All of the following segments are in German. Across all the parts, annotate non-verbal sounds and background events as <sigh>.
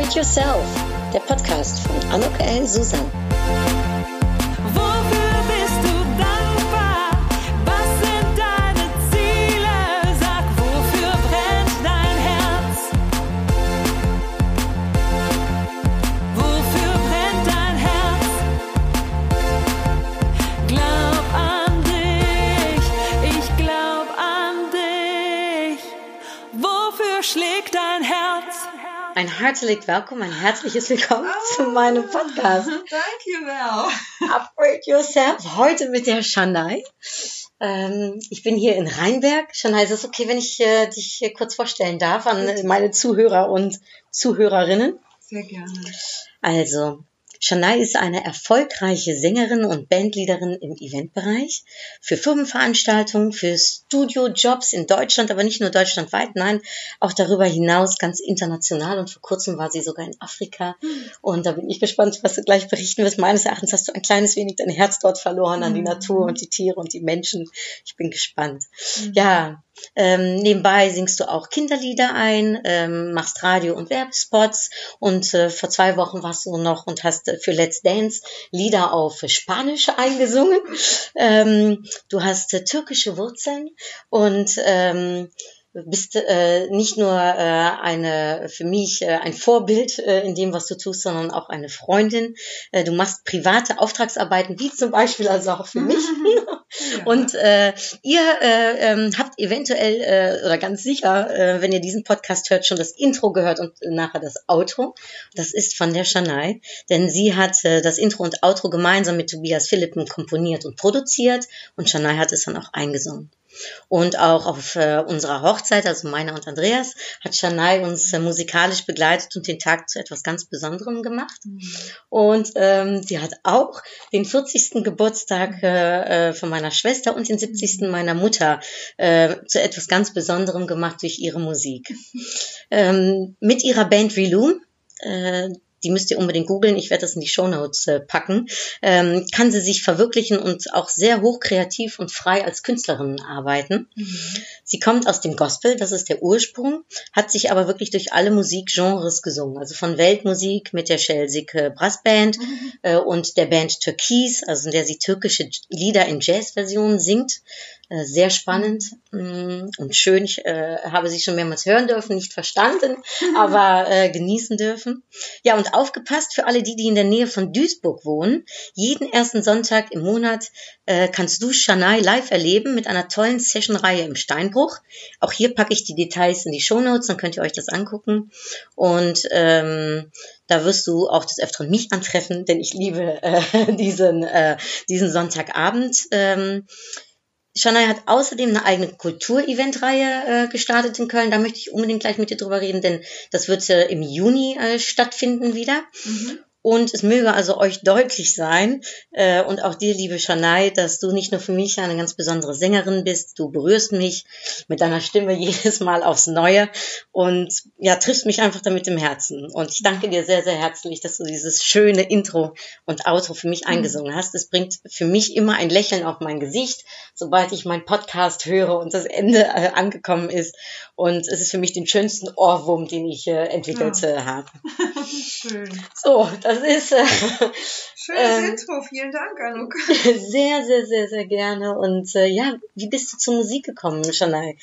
Upgrade Yourself, der Podcast von Anuk L. Susan. Ein herzlich willkommen, ein herzliches Willkommen zu meinem Podcast <laughs> Thank you, Mel. Upgrade Yourself. Heute mit der Shanai. Ähm, ich bin hier in Rheinberg. Shanai, ist es okay, wenn ich äh, dich hier kurz vorstellen darf an äh, meine Zuhörer und Zuhörerinnen? Sehr gerne. Also, Shanai ist eine erfolgreiche Sängerin und Bandleaderin im Eventbereich, für Firmenveranstaltungen, für Studiojobs in Deutschland, aber nicht nur deutschlandweit, nein, auch darüber hinaus ganz international und vor kurzem war sie sogar in Afrika und da bin ich gespannt, was du gleich berichten wirst. Meines Erachtens hast du ein kleines wenig dein Herz dort verloren an die Natur und die Tiere und die Menschen. Ich bin gespannt. Ja, ähm, nebenbei singst du auch Kinderlieder ein, ähm, machst Radio- und Werbespots und äh, vor zwei Wochen warst du noch und hast für Let's Dance Lieder auf Spanisch eingesungen. Ähm, du hast äh, türkische Wurzeln und ähm, bist äh, nicht nur äh, eine für mich äh, ein Vorbild äh, in dem, was du tust, sondern auch eine Freundin. Äh, du machst private Auftragsarbeiten, wie zum Beispiel also auch für mich. <laughs> <laughs> Und äh, ihr äh, ähm, habt eventuell äh, oder ganz sicher, äh, wenn ihr diesen Podcast hört, schon das Intro gehört und nachher das Outro. Das ist von der Shanai, denn sie hat äh, das Intro und Outro gemeinsam mit Tobias Philippen komponiert und produziert und Shanai hat es dann auch eingesungen. Und auch auf äh, unserer Hochzeit, also meiner und Andreas, hat Shanai uns äh, musikalisch begleitet und den Tag zu etwas ganz Besonderem gemacht. Und ähm, sie hat auch den 40. Geburtstag äh, äh, von meiner Schwester und den 70. meiner Mutter äh, zu etwas ganz Besonderem gemacht durch ihre Musik. Ähm, mit ihrer Band Reloom, äh, die müsst ihr unbedingt googeln, ich werde das in die Shownotes äh, packen, ähm, kann sie sich verwirklichen und auch sehr hochkreativ und frei als Künstlerin arbeiten. Sie kommt aus dem Gospel, das ist der Ursprung, hat sich aber wirklich durch alle Musikgenres gesungen, also von Weltmusik mit der Schelsig Brassband äh, und der Band Türkis, also in der sie türkische Lieder in Jazzversionen singt. Äh, Sehr spannend mm, und schön. Ich äh, habe sie schon mehrmals hören dürfen, nicht verstanden, <laughs> aber äh, genießen dürfen. Ja, und aufgepasst für alle die, die in der Nähe von Duisburg wohnen. Jeden ersten Sonntag im Monat äh, kannst du Shanai live erleben mit einer tollen Sessionreihe im Steinbruch. Auch hier packe ich die Details in die Shownotes, dann könnt ihr euch das angucken. Und ähm, da wirst du auch des Öfteren mich antreffen, denn ich liebe äh, <laughs> diesen, äh, diesen Sonntagabend. Ähm, Shanai hat außerdem eine eigene Kultureventreihe äh, gestartet in Köln. Da möchte ich unbedingt gleich mit dir drüber reden, denn das wird äh, im Juni äh, stattfinden wieder. Und es möge also euch deutlich sein äh, und auch dir, liebe Shanai, dass du nicht nur für mich eine ganz besondere Sängerin bist. Du berührst mich mit deiner Stimme <laughs> jedes Mal aufs Neue und ja, triffst mich einfach damit im Herzen. Und ich danke dir sehr, sehr herzlich, dass du dieses schöne Intro und Outro für mich eingesungen hast. Es bringt für mich immer ein Lächeln auf mein Gesicht, sobald ich meinen Podcast höre und das Ende äh, angekommen ist. Und es ist für mich den schönsten Ohrwurm, den ich äh, entwickelt äh, habe. <laughs> Schön. So, das ist äh, <laughs> Schönes Ähm. Intro. Vielen Dank, Anuk. <laughs> sehr, sehr, sehr, sehr gerne. Und äh, ja, wie bist du zur Musik gekommen, Shanai?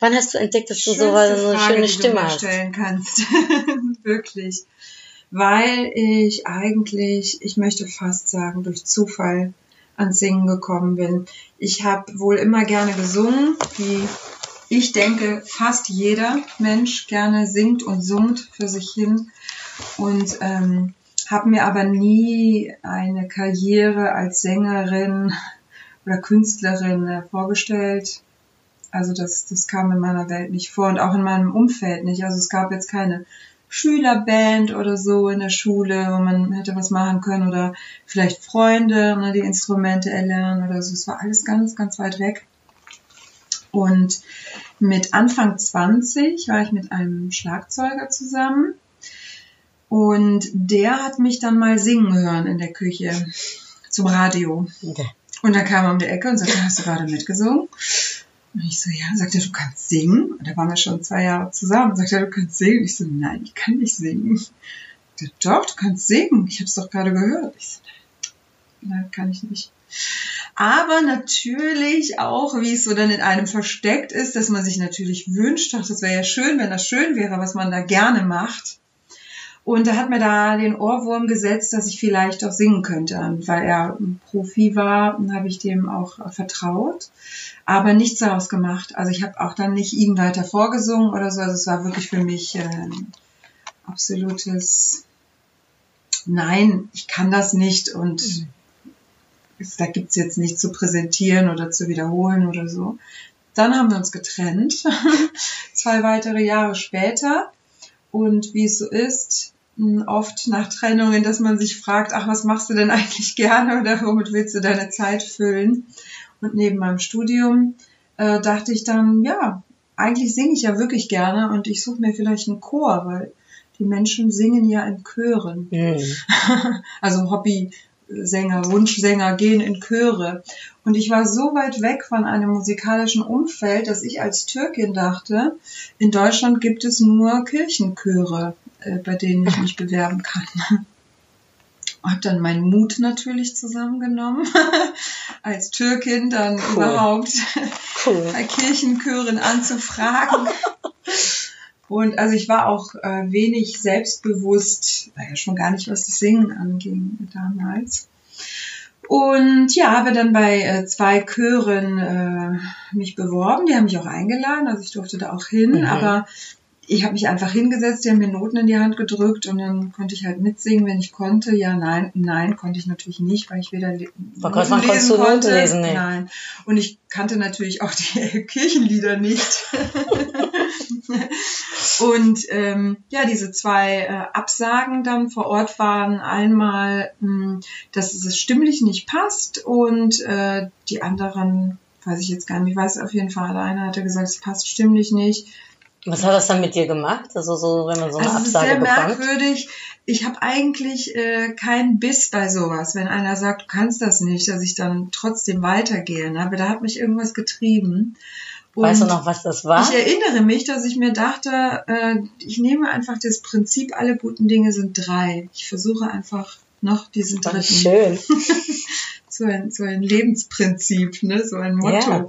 Wann hast du entdeckt, dass du so so eine Frage, schöne die Stimme du mir hast? stellen kannst. Wirklich. Weil ich eigentlich, ich möchte fast sagen, durch Zufall ans Singen gekommen bin. Ich habe wohl immer gerne gesungen, wie ich denke, fast jeder Mensch gerne singt und summt für sich hin. Und ähm, habe mir aber nie eine Karriere als Sängerin oder Künstlerin äh, vorgestellt. Also das, das kam in meiner Welt nicht vor und auch in meinem Umfeld nicht. Also es gab jetzt keine Schülerband oder so in der Schule, wo man hätte was machen können oder vielleicht Freunde, ne, die Instrumente erlernen oder so. Es war alles ganz, ganz weit weg. Und mit Anfang 20 war ich mit einem Schlagzeuger zusammen und der hat mich dann mal singen hören in der Küche zum Radio. Und dann kam er um die Ecke und sagte, hast du gerade mitgesungen? Und ich so, ja, sagt er, du kannst singen? Und da waren wir schon zwei Jahre zusammen. Sagt er, du kannst singen? Ich so, nein, ich kann nicht singen. Der, doch, du kannst singen. Ich habe es doch gerade gehört. Ich so, nein, nein, kann ich nicht. Aber natürlich auch, wie es so dann in einem versteckt ist, dass man sich natürlich wünscht, ach, das wäre ja schön, wenn das schön wäre, was man da gerne macht. Und er hat mir da den Ohrwurm gesetzt, dass ich vielleicht auch singen könnte. Und weil er ein Profi war, habe ich dem auch vertraut, aber nichts daraus gemacht. Also ich habe auch dann nicht ihm weiter vorgesungen oder so. Also es war wirklich für mich äh, absolutes Nein, ich kann das nicht und es, da gibt's jetzt nichts zu präsentieren oder zu wiederholen oder so. Dann haben wir uns getrennt, <laughs> zwei weitere Jahre später. Und wie es so ist, mh, oft nach Trennungen, dass man sich fragt, ach, was machst du denn eigentlich <laughs> gerne oder womit willst du deine Zeit füllen? Und neben meinem Studium äh, dachte ich dann, ja, eigentlich singe ich ja wirklich gerne und ich suche mir vielleicht einen Chor, weil die Menschen singen ja in Chören. Mhm. <laughs> also Hobbysänger, Wunschsänger gehen in Chöre. Und ich war so weit weg von einem musikalischen Umfeld, dass ich als Türkin dachte, in Deutschland gibt es nur Kirchenchöre, äh, bei denen ich mich bewerben kann. <laughs> Hab dann meinen Mut natürlich zusammengenommen, <laughs> als Türkin dann Cool. überhaupt Cool. <laughs> bei Kirchenchören anzufragen. Und also ich war auch äh, wenig selbstbewusst, naja, schon gar nicht, was das Singen anging damals. Und ja, habe dann bei äh, zwei Chören äh, mich beworben. Die haben mich auch eingeladen, also ich durfte da auch hin. Mhm. Aber ich habe mich einfach hingesetzt, die haben mir Noten in die Hand gedrückt und dann konnte ich halt mitsingen, wenn ich konnte. Ja, nein, nein, konnte ich natürlich nicht, weil ich weder le Frau Kreuzmann, konntest du Noten lesen? Nee. Nein. Und ich kannte natürlich auch die <laughs> Kirchenlieder nicht. <laughs> und ähm, ja, diese zwei äh, Absagen dann vor Ort waren einmal, mh, dass es stimmlich nicht passt und äh, die anderen, weiß ich jetzt gar nicht, ich weiß auf jeden Fall, einer hatte gesagt, es passt stimmlich nicht. Was hat das dann mit dir gemacht? Also so, wenn man so eine Also es ist Absage sehr bekommt? merkwürdig. Ich habe eigentlich äh, keinen Biss bei sowas, wenn einer sagt, du kannst das nicht, dass ich dann trotzdem weitergehe. Ne? Aber da hat mich irgendwas getrieben. Und Weißt du noch, was das war? ich erinnere mich, dass ich mir dachte, äh, ich nehme einfach das Prinzip, alle guten Dinge sind drei. Ich versuche einfach noch diesen Ach, dritten. schön. <laughs> So ein, so ein Lebensprinzip, ne? so ein Motto. Ja.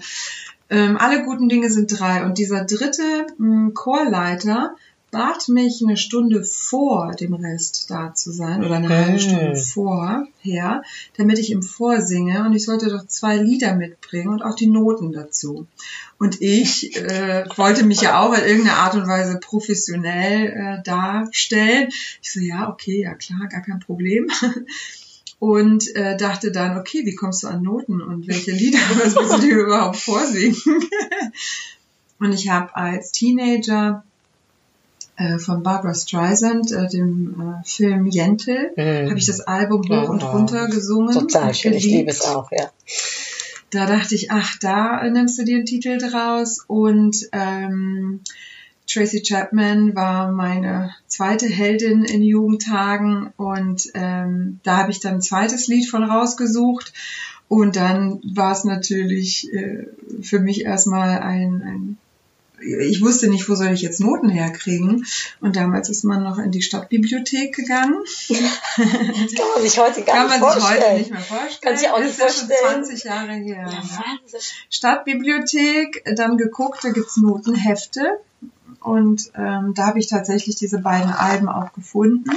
Ähm, alle guten Dinge sind drei. Und dieser dritte mh, Chorleiter bat mich eine Stunde vor dem Rest da zu sein oder eine halbe. Stunde vorher, damit ich ihm vorsinge und ich sollte doch zwei Lieder mitbringen und auch die Noten dazu. Und ich äh, wollte mich ja auch in irgendeiner Art und Weise professionell äh, darstellen. Ich so, ja, okay, ja klar, gar kein Problem. Und äh, dachte dann, okay, wie kommst du an Noten und welche Lieder <laughs> was willst du dir überhaupt vorsingen? <laughs> und ich habe als Teenager äh, von Barbara Streisand, äh, dem äh, Film Jentel, Mhm. habe ich das Album hoch und Oh, runter gesungen. Total und schön. Ich geliebt. liebe es auch, ja. Da dachte ich, ach, da äh, nimmst du dir einen Titel draus. Und ähm, Tracy Chapman war meine zweite Heldin in Jugendtagen. Und ähm, da habe ich dann ein zweites Lied von rausgesucht. Und dann war es natürlich äh, für mich erstmal ein, ein ich wusste nicht, wo soll ich jetzt Noten herkriegen. Und damals ist man noch in die Stadtbibliothek gegangen. Kann man sich heute gar Kann nicht man sich vorstellen. heute nicht mehr vorstellen. Kann sich auch Das nicht ist ja schon vorstellen. 20 Jahre her. Ja, ne? Stadtbibliothek, dann geguckt, da gibt's Notenhefte. Und ähm, da habe ich tatsächlich diese beiden Alben auch gefunden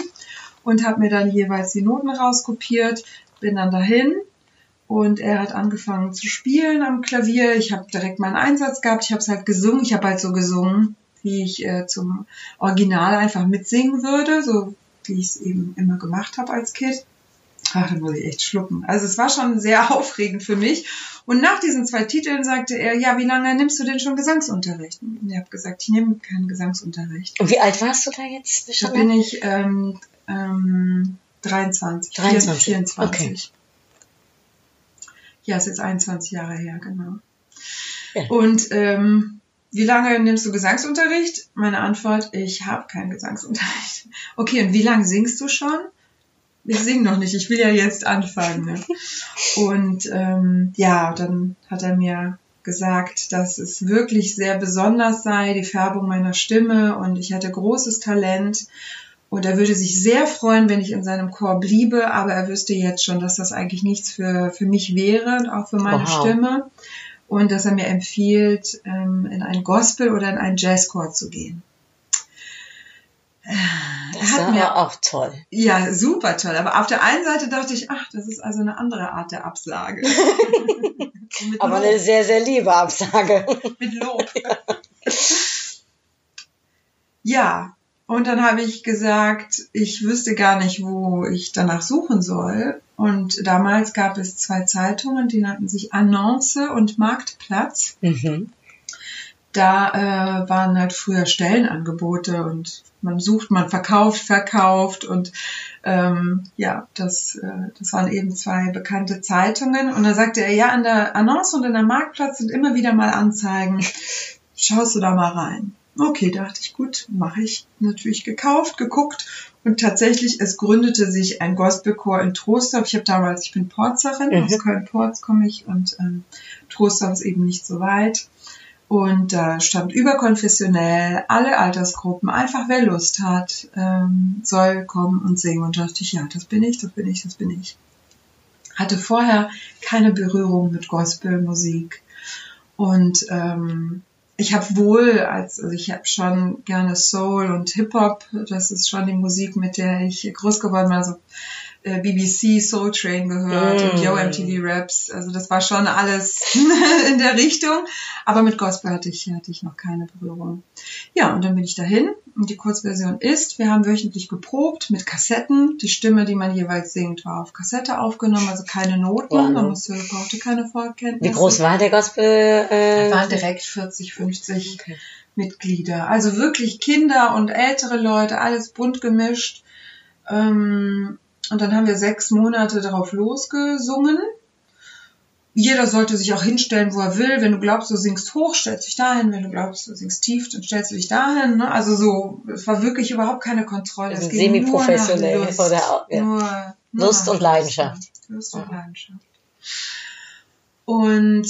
und habe mir dann jeweils die Noten rauskopiert, bin dann dahin und er hat angefangen zu spielen am Klavier. Ich habe direkt meinen Einsatz gehabt, ich habe es halt gesungen, ich habe halt so gesungen, wie ich äh, zum Original einfach mitsingen würde, so wie ich es eben immer gemacht habe als Kind. Ach, da muss ich echt schlucken. Also es war schon sehr <laughs> aufregend für mich. Und nach diesen zwei Titeln sagte er, ja, wie lange nimmst du denn schon Gesangsunterricht? Und ich habe gesagt, ich nehme keinen Gesangsunterricht. Und wie alt warst du da jetzt? Da bin ich ähm, ähm, 23, 23, 24. okay. Ja, ist jetzt 21 Jahre her, genau. Ja. Und ähm, wie lange nimmst du Gesangsunterricht? Meine Antwort, ich habe keinen Gesangsunterricht. Okay, und wie lange singst du schon? Ich sing noch nicht, ich will ja jetzt anfangen. Ne? Und ähm, ja, dann hat er mir gesagt, dass es wirklich sehr besonders sei, die Färbung meiner Stimme und ich hatte großes Talent und er würde sich sehr freuen, wenn ich in seinem Chor bliebe, aber er wüsste jetzt schon, dass das eigentlich nichts für, für mich wäre und auch für meine Wow. Stimme und dass er mir empfiehlt, ähm, in einen Gospel oder in einen Jazzchor zu gehen. Das hat war mir- auch toll. Ja, super toll. Aber auf der einen Seite dachte ich, ach, das ist also eine andere Art der Absage. <laughs> Aber Lob, eine sehr, sehr liebe Absage. <laughs> mit Lob. ja, und dann habe ich gesagt, ich wüsste gar nicht, wo ich danach suchen soll. Und damals gab es zwei Zeitungen, die nannten sich Annonce und Marktplatz. Mhm. Da äh, waren halt früher Stellenangebote und man sucht, man verkauft, verkauft und ähm, ja, das, äh, das waren eben zwei bekannte Zeitungen und da sagte er, ja, an der Annonce und in der Marktplatz sind immer wieder mal Anzeigen, schaust du da mal rein. Okay, dachte ich, gut, mache ich. Natürlich gekauft, geguckt und tatsächlich, es gründete sich ein Gospelchor in Trostorf. Ich habe damals, ich bin Porzerin, Mhm. aus Köln-Porz komme ich und ähm, Trostorf ist eben nicht so weit. Und da stand überkonfessionell, alle Altersgruppen, einfach wer Lust hat, ähm, soll kommen und singen. Und da dachte ich, ja, das bin ich, das bin ich, das bin ich. Hatte vorher keine Berührung mit Gospelmusik. Und ähm, ich habe wohl, als, also ich habe schon gerne Soul und Hip-Hop, das ist schon die Musik, mit der ich groß geworden bin. Also BBC Soul Train gehört Mm. und Yo MTV Raps. Also das war schon alles <laughs> in der Richtung. Aber mit Gospel hatte ich, hatte ich noch keine Berührung. Ja, und dann bin ich dahin. Und die Kurzversion ist, wir haben wöchentlich geprobt mit Kassetten. Die Stimme, die man jeweils singt, war auf Kassette aufgenommen, also keine Noten. Wow. Man musste, brauchte keine Vorkenntnisse. Wie groß war der Gospel? Äh, waren direkt 40, 50 Mitglieder. Also wirklich Kinder und ältere Leute, alles bunt gemischt. Ähm, und dann haben wir sechs Monate darauf losgesungen. Jeder sollte sich auch hinstellen, wo er will. Wenn du glaubst, du singst hoch, stellst dich dahin. Wenn du glaubst, du singst tief, dann stellst du dich dahin. Ne? Also so, es war wirklich überhaupt keine Kontrolle. Also es ging nur semi-professionell Lust. oder ja. nur, nur Lust und Leidenschaft. Lust und Leidenschaft. Und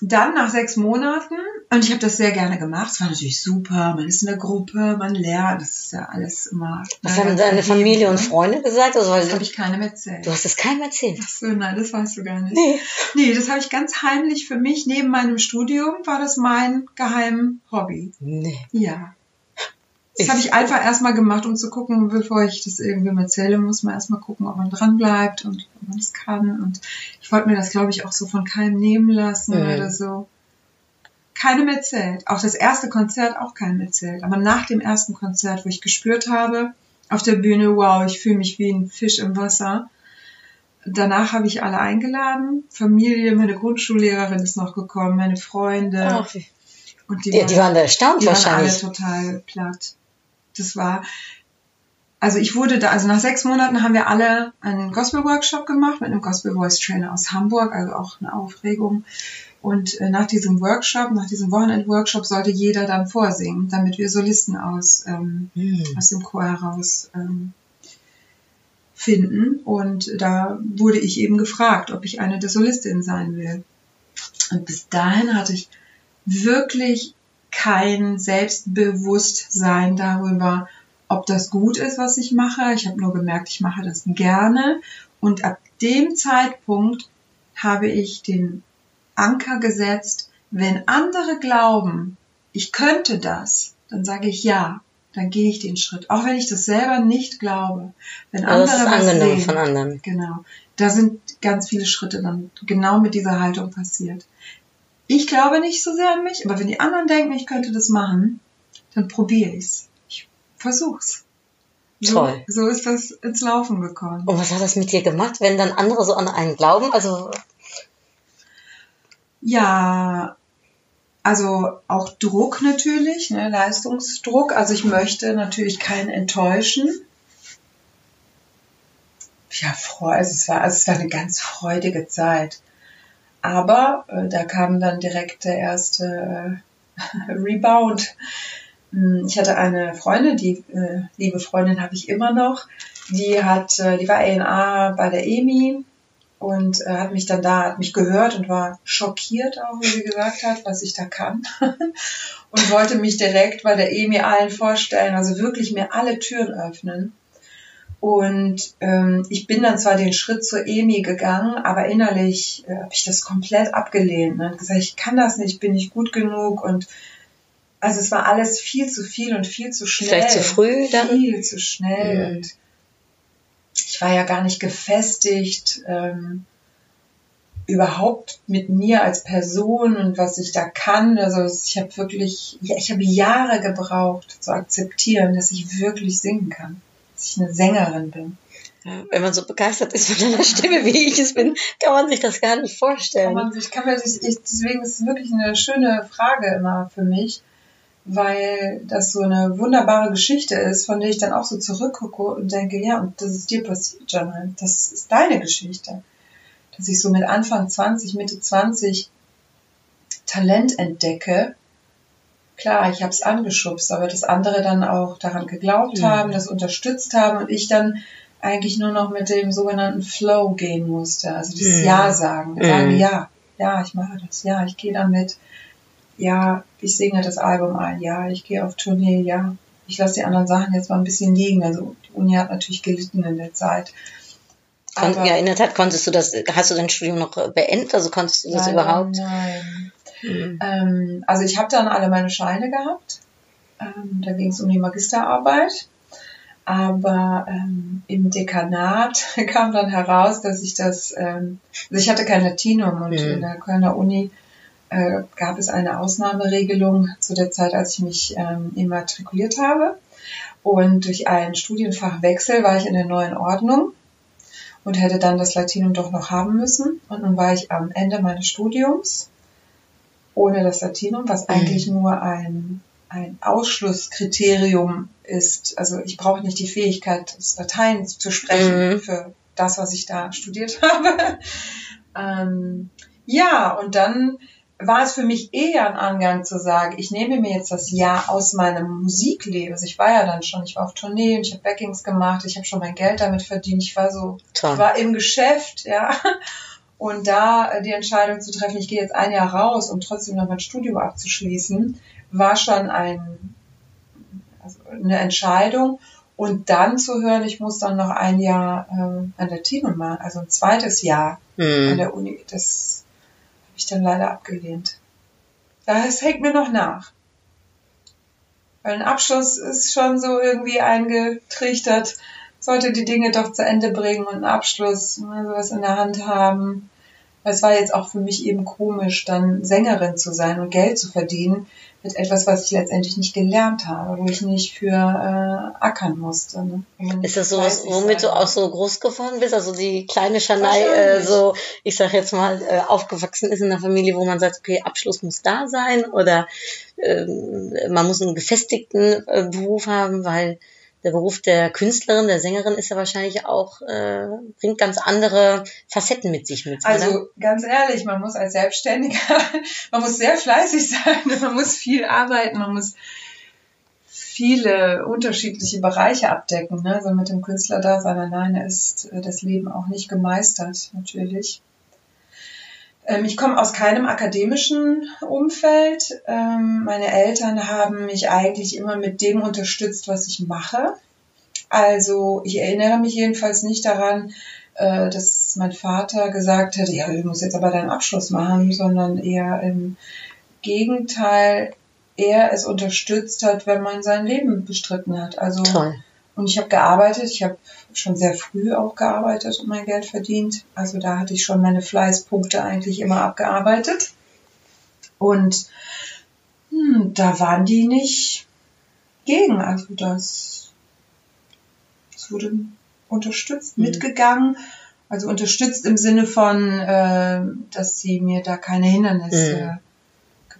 dann nach sechs Monaten, und ich habe das sehr gerne gemacht, es war natürlich super, man ist in der Gruppe, man lernt, das ist ja alles immer. Was haben deine Familie und ne? Freunde gesagt? Also, Das habe ich keinem erzählt. du hast es keinem erzählt. Ach so, nein, das weißt du gar nicht. Nee. Nee, das habe ich ganz heimlich für mich. Neben meinem Studium war das mein geheim Hobby. Nee. Ja. Das habe ich einfach erstmal gemacht, um zu gucken, bevor ich das irgendwem erzähle, muss man erstmal gucken, ob man dran bleibt und ob man es kann. Und ich wollte mir das, glaube ich, auch so von keinem nehmen lassen Mhm. oder so. Keinem erzählt. Auch das erste Konzert auch keinem erzählt. Aber nach dem ersten Konzert, wo ich gespürt habe, auf der Bühne, wow, ich fühle mich wie ein Fisch im Wasser. Danach habe ich alle eingeladen. Familie, meine Grundschullehrerin ist noch gekommen, meine Freunde. Ach, und die, die waren da erstaunt die waren alle wahrscheinlich. total platt. Das war, also ich wurde da, also nach sechs Monaten haben wir alle einen Gospel-Workshop gemacht mit einem Gospel-Voice-Trainer aus Hamburg, also auch eine Aufregung. Und äh, nach diesem Workshop, nach diesem Wochenend-Workshop sollte jeder dann vorsingen, damit wir Solisten aus, ähm, Hm. aus dem Chor heraus ähm, finden. Und da wurde ich eben gefragt, ob ich eine der Solistinnen sein will. Und bis dahin hatte ich wirklich kein Selbstbewusstsein darüber, ob das gut ist, was ich mache. Ich habe nur gemerkt, ich mache das gerne. Und ab dem Zeitpunkt habe ich den Anker gesetzt, wenn andere glauben, ich könnte das, dann sage ich ja, dann gehe ich den Schritt, auch wenn ich das selber nicht glaube. Wenn Also das andere ist was angenommen sehen, von anderen. Genau. Da sind ganz viele Schritte dann genau mit dieser Haltung passiert. Ich glaube nicht so sehr an mich, aber wenn die anderen denken, ich könnte das machen, dann probiere ich's. Ich versuch's. So, Toll. so ist das ins Laufen gekommen. Und was hat das mit dir gemacht, wenn dann andere so an einen glauben? Also, Ja, also auch Druck natürlich, ne, Leistungsdruck. Also ich möchte natürlich keinen enttäuschen. Ja, freu, also es war, also es war eine ganz freudige Zeit. Aber äh, da kam dann direkt der erste äh, <laughs> Rebound. Hm, Ich hatte eine Freundin, die äh, liebe Freundin habe ich immer noch. Die hat, äh, die war A&A bei der EMI und äh, hat mich dann da, hat mich gehört und war schockiert auch, wie sie gesagt hat, was ich da kann. <laughs> und wollte mich direkt bei der Emi allen vorstellen, also wirklich mir alle Türen öffnen. Und ähm, ich bin dann zwar den Schritt zur Emi gegangen, aber innerlich äh, habe ich das komplett abgelehnt. Ne? Und gesagt, ich kann das nicht, bin nicht gut genug und also es war alles viel zu viel und viel zu schnell. Vielleicht zu früh dann? Viel zu schnell. Mhm. Und ich war ja gar nicht gefestigt, ähm, überhaupt mit mir als Person und was ich da kann. Also ich habe wirklich, ja, ich habe Jahre gebraucht zu akzeptieren, dass ich wirklich singen kann, dass ich eine Sängerin bin. Ja, wenn man so begeistert ist von deiner Stimme, wie ich es bin, kann man sich das gar nicht Kann vorstellen. man sich, kann man sich, ich, deswegen ist es wirklich eine schöne Frage immer für mich, weil das so eine wunderbare Geschichte ist, von der ich dann auch so zurückgucke und denke, ja, und das ist dir passiert, Jamal. Das ist deine Geschichte. Dass ich so mit Anfang 20, Mitte 20 Talent entdecke. Klar, ich habe es angeschubst, aber dass andere dann auch daran geglaubt Mhm. haben, das unterstützt haben und ich dann eigentlich nur noch mit dem sogenannten Flow gehen musste. Also das Mhm. Ja sagen. Mhm. Sagen, ja, ja, ich mache das, ja, ich gehe damit ja, ich singe das Album ein, ja, ich gehe auf Tournee, ja. Ich lasse die anderen Sachen jetzt mal ein bisschen liegen. Also die Uni hat natürlich gelitten in der Zeit. Kon Aber ja, in der Tat konntest du das, hast du dein Studium noch beendet? Also konntest du das leider überhaupt? Nein. Mhm. Ähm, also ich habe dann alle meine Scheine gehabt. Ähm, da ging es um die Magisterarbeit. Aber ähm, im Dekanat <laughs> kam dann heraus, dass ich das, ähm, also ich hatte kein Latinum und Mhm. in der Kölner Uni äh, gab es eine Ausnahmeregelung zu der Zeit, als ich mich ähm, immatrikuliert habe. Und durch einen Studienfachwechsel war ich in der neuen Ordnung und hätte dann das Latinum doch noch haben müssen. Und nun war ich am Ende meines Studiums ohne das Latinum, was eigentlich nur ein, ein Ausschlusskriterium ist. Also ich brauche nicht die Fähigkeit, das Latein zu sprechen Mhm. für das, was ich da studiert <laughs> habe. ähm, ja, und dann war es für mich eher ein Angang zu sagen, ich nehme mir jetzt das Jahr aus meinem Musikleben. Also ich war ja dann schon, ich war auf Tournee und ich habe Backings gemacht, ich habe schon mein Geld damit verdient, ich war so ich war im Geschäft, ja. Und da äh, die Entscheidung zu treffen, ich gehe jetzt ein Jahr raus, um trotzdem noch mein Studium abzuschließen, war schon ein, also eine Entscheidung. Und dann zu hören, ich muss dann noch ein Jahr ähm, an der Team machen, also ein zweites Jahr an Mhm. der Uni, das habe ich dann leider abgelehnt. Das hängt mir noch nach. Weil ein Abschluss ist schon so irgendwie eingetrichtert, sollte die Dinge doch zu Ende bringen und einen Abschluss, ne, sowas in der Hand haben. Es war jetzt auch für mich eben komisch, dann Sängerin zu sein und Geld zu verdienen mit etwas, was ich letztendlich nicht gelernt habe, wo ich nicht für äh, ackern musste. Ne? Ist das sowas, womit du auch so groß geworden bist? Also die kleine Schanei, äh, so, ich sag jetzt mal, äh, aufgewachsen ist in einer Familie, wo man sagt, okay, Abschluss muss da sein oder ähm, man muss einen gefestigten äh, Beruf haben, weil der Beruf der Künstlerin, der Sängerin ist ja wahrscheinlich auch, äh, bringt ganz andere Facetten mit sich mit. oder? Also ganz ehrlich, man muss als Selbstständiger, <laughs> man muss sehr fleißig sein, <laughs> man muss viel arbeiten, man muss viele unterschiedliche Bereiche abdecken. Ne? Also mit dem Künstlerdasein alleine ist äh, das Leben auch nicht gemeistert, natürlich. Ähm, Ich komme aus keinem akademischen Umfeld. Ähm, Meine Eltern haben mich eigentlich immer mit dem unterstützt, was ich mache. Also ich erinnere mich jedenfalls nicht daran, äh, dass mein Vater gesagt hätte, ja, du musst jetzt aber deinen Abschluss machen, sondern eher im Gegenteil, er es unterstützt hat, wenn man sein Leben bestritten hat. Also Toll. Und ich habe gearbeitet, ich habe schon sehr früh auch gearbeitet und mein Geld verdient. Also da hatte ich schon meine Fleißpunkte eigentlich immer abgearbeitet. Und hm, da waren die nicht gegen. Also das, das wurde unterstützt, Mhm. mitgegangen. Also unterstützt im Sinne von, äh, dass sie mir da keine Hindernisse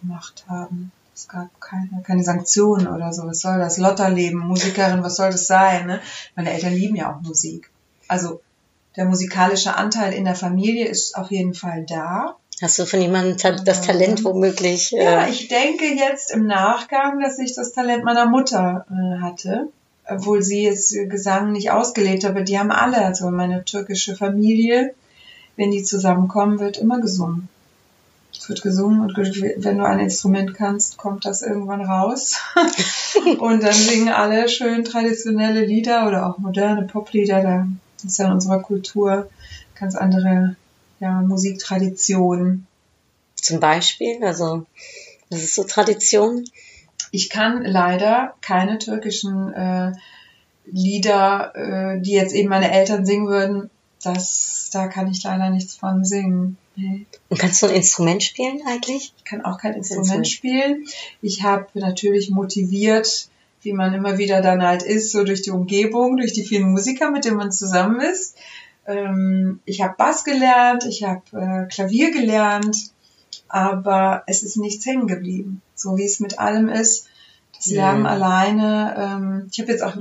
gemacht haben. Es gab keine, keine Sanktionen oder so. Was soll das? Lotterleben, Musikerin, was soll das sein? Ne? Meine Eltern lieben ja auch Musik. Also der musikalische Anteil in der Familie ist auf jeden Fall da. Hast du von jemandem das Talent womöglich? Äh, Ja, ich denke jetzt im Nachgang, dass ich das Talent meiner Mutter äh, hatte, obwohl sie jetzt Gesang nicht ausgelebt hat, aber die haben alle, also meine türkische Familie, wenn die zusammenkommen, wird immer gesungen. Es wird gesungen und wenn du ein Instrument kannst, kommt das irgendwann raus. <laughs> und dann singen alle schön traditionelle Lieder oder auch moderne Poplieder. Da ist ja in unserer Kultur ganz andere ja, Musiktraditionen. Zum Beispiel, also das ist so Tradition. Ich kann leider keine türkischen äh, Lieder, äh, die jetzt eben meine Eltern singen würden, das, da kann ich leider nichts von singen. Nee. Und kannst du ein Instrument spielen eigentlich? Ich kann auch kein Instrument. Spielen. Ich habe natürlich motiviert, wie man immer wieder dann halt ist, so durch die Umgebung, durch die vielen Musiker, mit denen man zusammen ist. Ähm, ich habe Bass gelernt, ich habe äh, Klavier gelernt, aber es ist nichts hängen geblieben. So wie es mit allem ist. Das Lernen Ja. alleine. Ähm, ich habe jetzt auch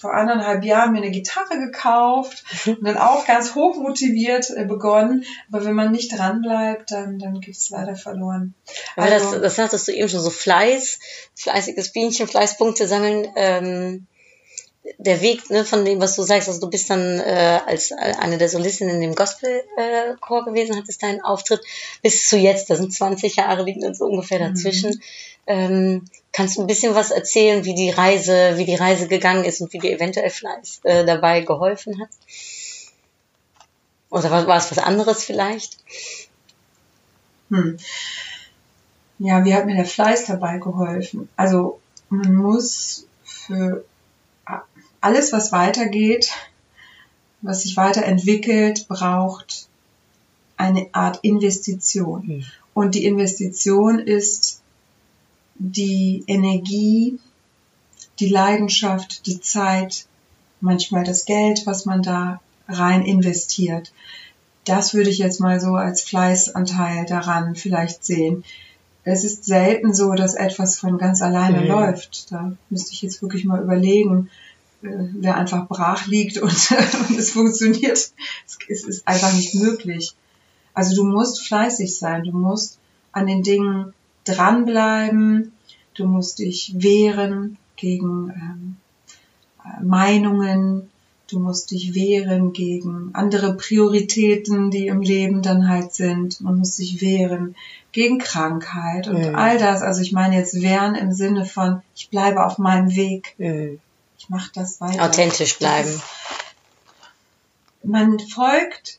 vor anderthalb Jahren mir eine Gitarre gekauft und dann auch ganz hoch motiviert äh, begonnen. Aber wenn man nicht dran bleibt, dann, dann geht's leider verloren. Also- das, das sagtest du eben schon, so Fleiß, fleißiges Bienchen, Fleißpunkte sammeln. Ähm, der Weg ne, von dem, was du sagst, also du bist dann äh, als äh, eine der Solistinnen in dem Gospelchor Chor gewesen, hattest deinen Auftritt bis zu jetzt, da sind 20 Jahre, liegen so ungefähr dazwischen. Ähm, kannst du ein bisschen was erzählen, wie die Reise, wie die Reise gegangen ist und wie dir eventuell Fleiß äh, dabei geholfen hat? Oder war, war es was anderes vielleicht? Hm. Ja, wie hat mir der Fleiß dabei geholfen? Also man muss für alles, was weitergeht, was sich weiterentwickelt, braucht eine Art Investition. Hm. Und die Investition ist die Energie, die Leidenschaft, die Zeit, manchmal das Geld, was man da rein investiert. Das würde ich jetzt mal so als Fleißanteil daran vielleicht sehen. Es ist selten so, dass etwas von ganz alleine Mhm. läuft. Da müsste ich jetzt wirklich mal überlegen, äh, wer einfach brach liegt und, <laughs> und es funktioniert. Es, es ist einfach nicht möglich. Also du musst fleißig sein, du musst an den Dingen dranbleiben, du musst dich wehren gegen ähm, äh, Meinungen, du musst dich wehren gegen andere Prioritäten, die im Leben dann halt sind. Man muss sich wehren gegen Krankheit und Mhm. all das. Also ich meine jetzt wehren im Sinne von, ich bleibe auf meinem Weg, Hm. Ich mache das weiter. Authentisch bleiben. Ist, man folgt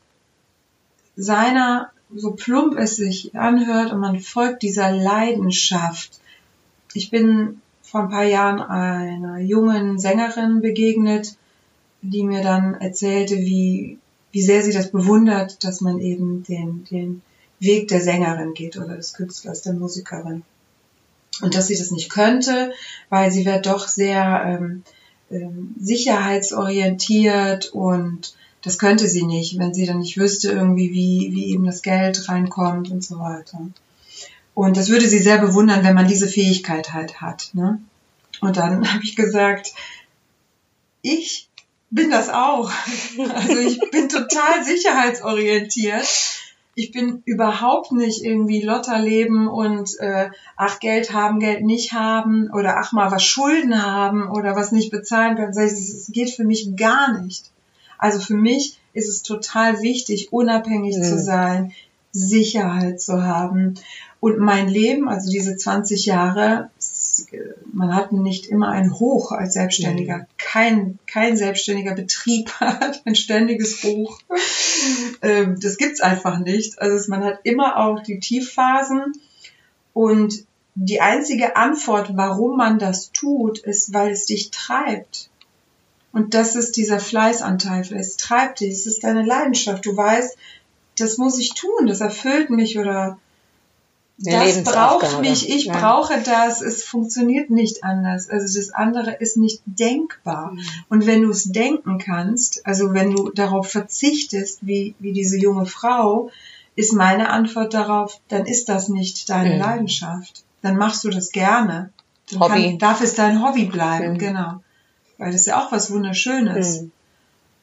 seiner, so plump es sich anhört, und man folgt dieser Leidenschaft. Ich bin vor ein paar Jahren einer jungen Sängerin begegnet, die mir dann erzählte, wie, wie sehr sie das bewundert, dass man eben den, den Weg der Sängerin geht oder des Künstlers, der Musikerin. Und dass sie das nicht könnte, weil sie wird doch sehr ähm, sicherheitsorientiert und das könnte sie nicht, wenn sie dann nicht wüsste irgendwie, wie, wie eben das Geld reinkommt und so weiter. Und das würde sie sehr bewundern, wenn man diese Fähigkeit halt hat. Ne? Und dann <laughs> habe ich gesagt, ich bin das auch. <laughs> Also ich bin total sicherheitsorientiert. Ich bin überhaupt nicht irgendwie Lotterleben und äh, ach Geld haben, Geld nicht haben oder ach mal was Schulden haben oder was nicht bezahlen können. Es geht für mich gar nicht. Also für mich ist es total wichtig, unabhängig Mhm. zu sein, Sicherheit zu haben. Und mein Leben, also diese 20 Jahre, es- man hat nicht immer ein Hoch als Selbstständiger. Kein, kein selbstständiger Betrieb <laughs> hat ein ständiges Hoch. Ähm, Das gibt's einfach nicht. Also es- man hat immer auch die Tiefphasen. Und die einzige Antwort, warum man das tut, ist, weil es dich treibt. Und das ist dieser Fleißanteil. Es treibt dich, es ist deine Leidenschaft. Du weißt, das muss ich tun, das erfüllt mich oder das braucht mich, ich Ja. brauche das, es funktioniert nicht anders. Also das andere ist nicht denkbar. Mhm. Und wenn du es denken kannst, also wenn du darauf verzichtest, wie, wie diese junge Frau, ist meine Antwort darauf, dann ist das nicht deine Mhm. Leidenschaft. Dann machst du das gerne. Dann Hobby. Kann, darf es dein Hobby bleiben, Mhm. genau. Weil das ist ja auch was Wunderschönes.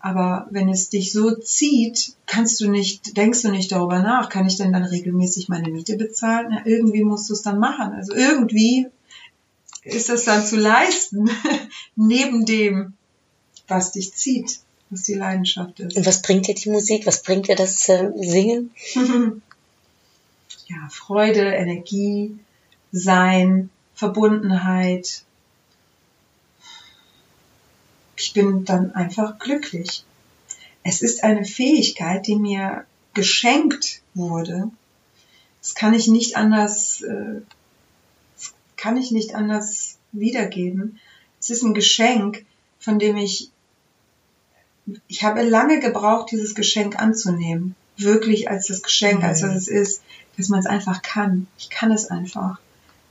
Aber wenn es dich so zieht, kannst du nicht, denkst du nicht darüber nach, kann ich denn dann regelmäßig meine Miete bezahlen? Na, irgendwie musst du es dann machen. Also irgendwie ist das dann zu leisten, <laughs> neben dem, was dich zieht. was die Leidenschaft ist. Und was bringt dir die Musik? Was bringt dir das äh, Singen? <laughs> ja, Freude, Energie, Sein, Verbundenheit. Ich bin dann einfach glücklich. Es ist eine Fähigkeit, die mir geschenkt wurde. Das kann ich nicht anders, äh, das kann ich nicht anders wiedergeben. Es ist ein Geschenk, von dem ich, ich habe lange gebraucht, dieses Geschenk anzunehmen. Wirklich als das Geschenk, als was es ist, dass man es einfach kann. Ich kann es einfach.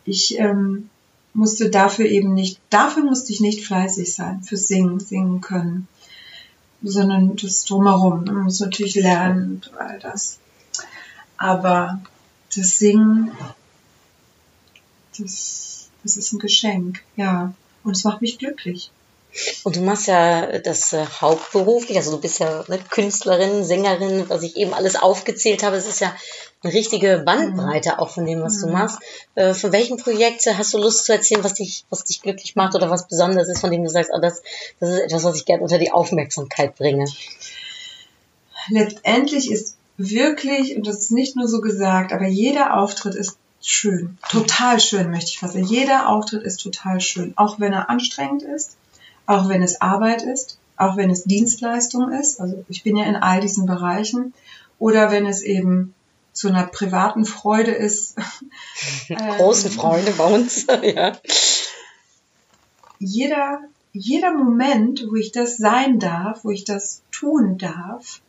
Ich ähm, musste dafür eben nicht, dafür musste ich nicht fleißig sein, für Singen, singen können, sondern das drumherum. Man muss natürlich lernen und all das. Aber das Singen, das, das ist ein Geschenk, ja. Und es macht mich glücklich. Und du machst ja das äh, hauptberuflich, also du bist ja eine Künstlerin, Sängerin, was ich eben alles aufgezählt habe. Es ist ja eine richtige Bandbreite auch von dem, was du machst. Äh, von welchem Projekt hast du Lust zu erzählen, was dich, was dich glücklich macht oder was besonders ist, von dem du sagst, oh, das, das ist etwas, was ich gerne unter die Aufmerksamkeit bringe? Letztendlich ist wirklich, und das ist nicht nur so gesagt, aber jeder Auftritt ist schön. Total schön, möchte ich fast sagen. Jeder Auftritt ist total schön. Auch wenn er anstrengend ist, auch wenn es Arbeit ist, auch wenn es Dienstleistung ist. Also ich bin ja in all diesen Bereichen. Oder wenn es eben zu einer privaten Freude ist. Großen <laughs> Ähm, Freude bei uns, <laughs> ja. jeder, jeder Moment, wo ich das sein darf, wo ich das tun darf,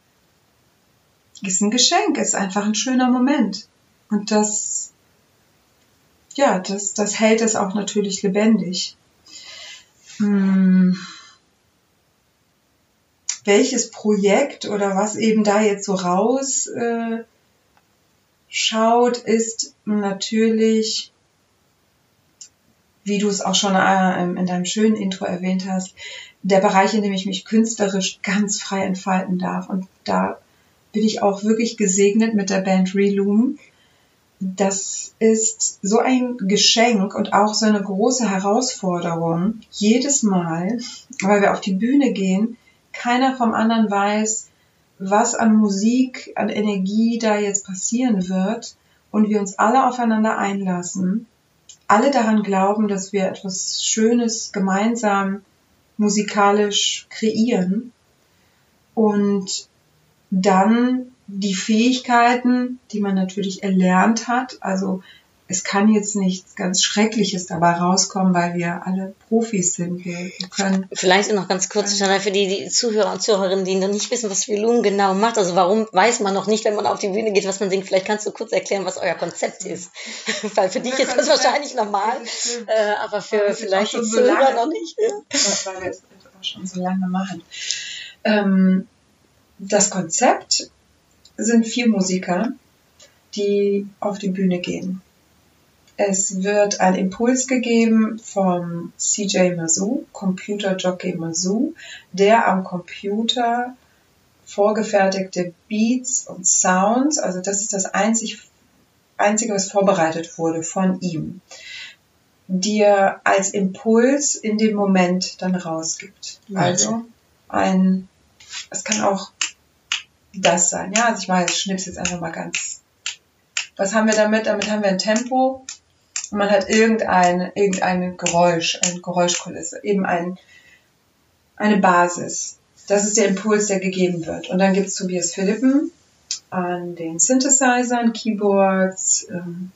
ist ein Geschenk, ist einfach ein schöner Moment. Und das, ja, das, das hält es auch natürlich lebendig. Hm. Welches Projekt oder was eben da jetzt so raus äh, schaut, ist natürlich, wie du es auch schon äh, in deinem schönen Intro erwähnt hast, der Bereich, in dem ich mich künstlerisch ganz frei entfalten darf. Und da bin ich auch wirklich gesegnet mit der Band Reloom. Das ist so ein Geschenk und auch so eine große Herausforderung. Jedes Mal, weil wir auf die Bühne gehen, keiner vom anderen weiß, was an Musik, an Energie da jetzt passieren wird und wir uns alle aufeinander einlassen, alle daran glauben, dass wir etwas Schönes gemeinsam musikalisch kreieren und dann die Fähigkeiten, die man natürlich erlernt hat, also es kann jetzt nichts ganz Schreckliches dabei rauskommen, weil wir alle Profis sind. Wir, können Vielleicht noch ganz kurz, Stana, für die, die Zuhörer und Zuhörerinnen, die noch nicht wissen, was Vilum genau macht. Also warum weiß man noch nicht, wenn man auf die Bühne geht, was man singt? Vielleicht kannst du kurz erklären, was euer Konzept ist. <laughs> Weil für dich ist das wahrscheinlich normal, äh, aber für vielleicht die so Zuhörer lange. noch nicht. Ja. weil wir es schon so lange machen. Ähm, das Konzept sind vier Musiker, die auf die Bühne gehen. Es wird ein Impuls gegeben vom CJ Mazoo, Computer Jockey Mazoo, der am Computer vorgefertigte Beats und Sounds, also das ist das einzig, einzige, was vorbereitet wurde von ihm, dir als Impuls in dem Moment dann rausgibt. Also ein, es kann auch das sein. Ja, also ich mache jetzt schnips jetzt einfach mal ganz. Was haben wir damit? Damit haben wir ein Tempo und man hat irgendein, irgendein Geräusch, eine Geräuschkulisse, eben ein, eine Basis. Das ist der Impuls, der gegeben wird. Und dann gibt's Tobias Philippen an den Synthesizern, Keyboards. Ähm,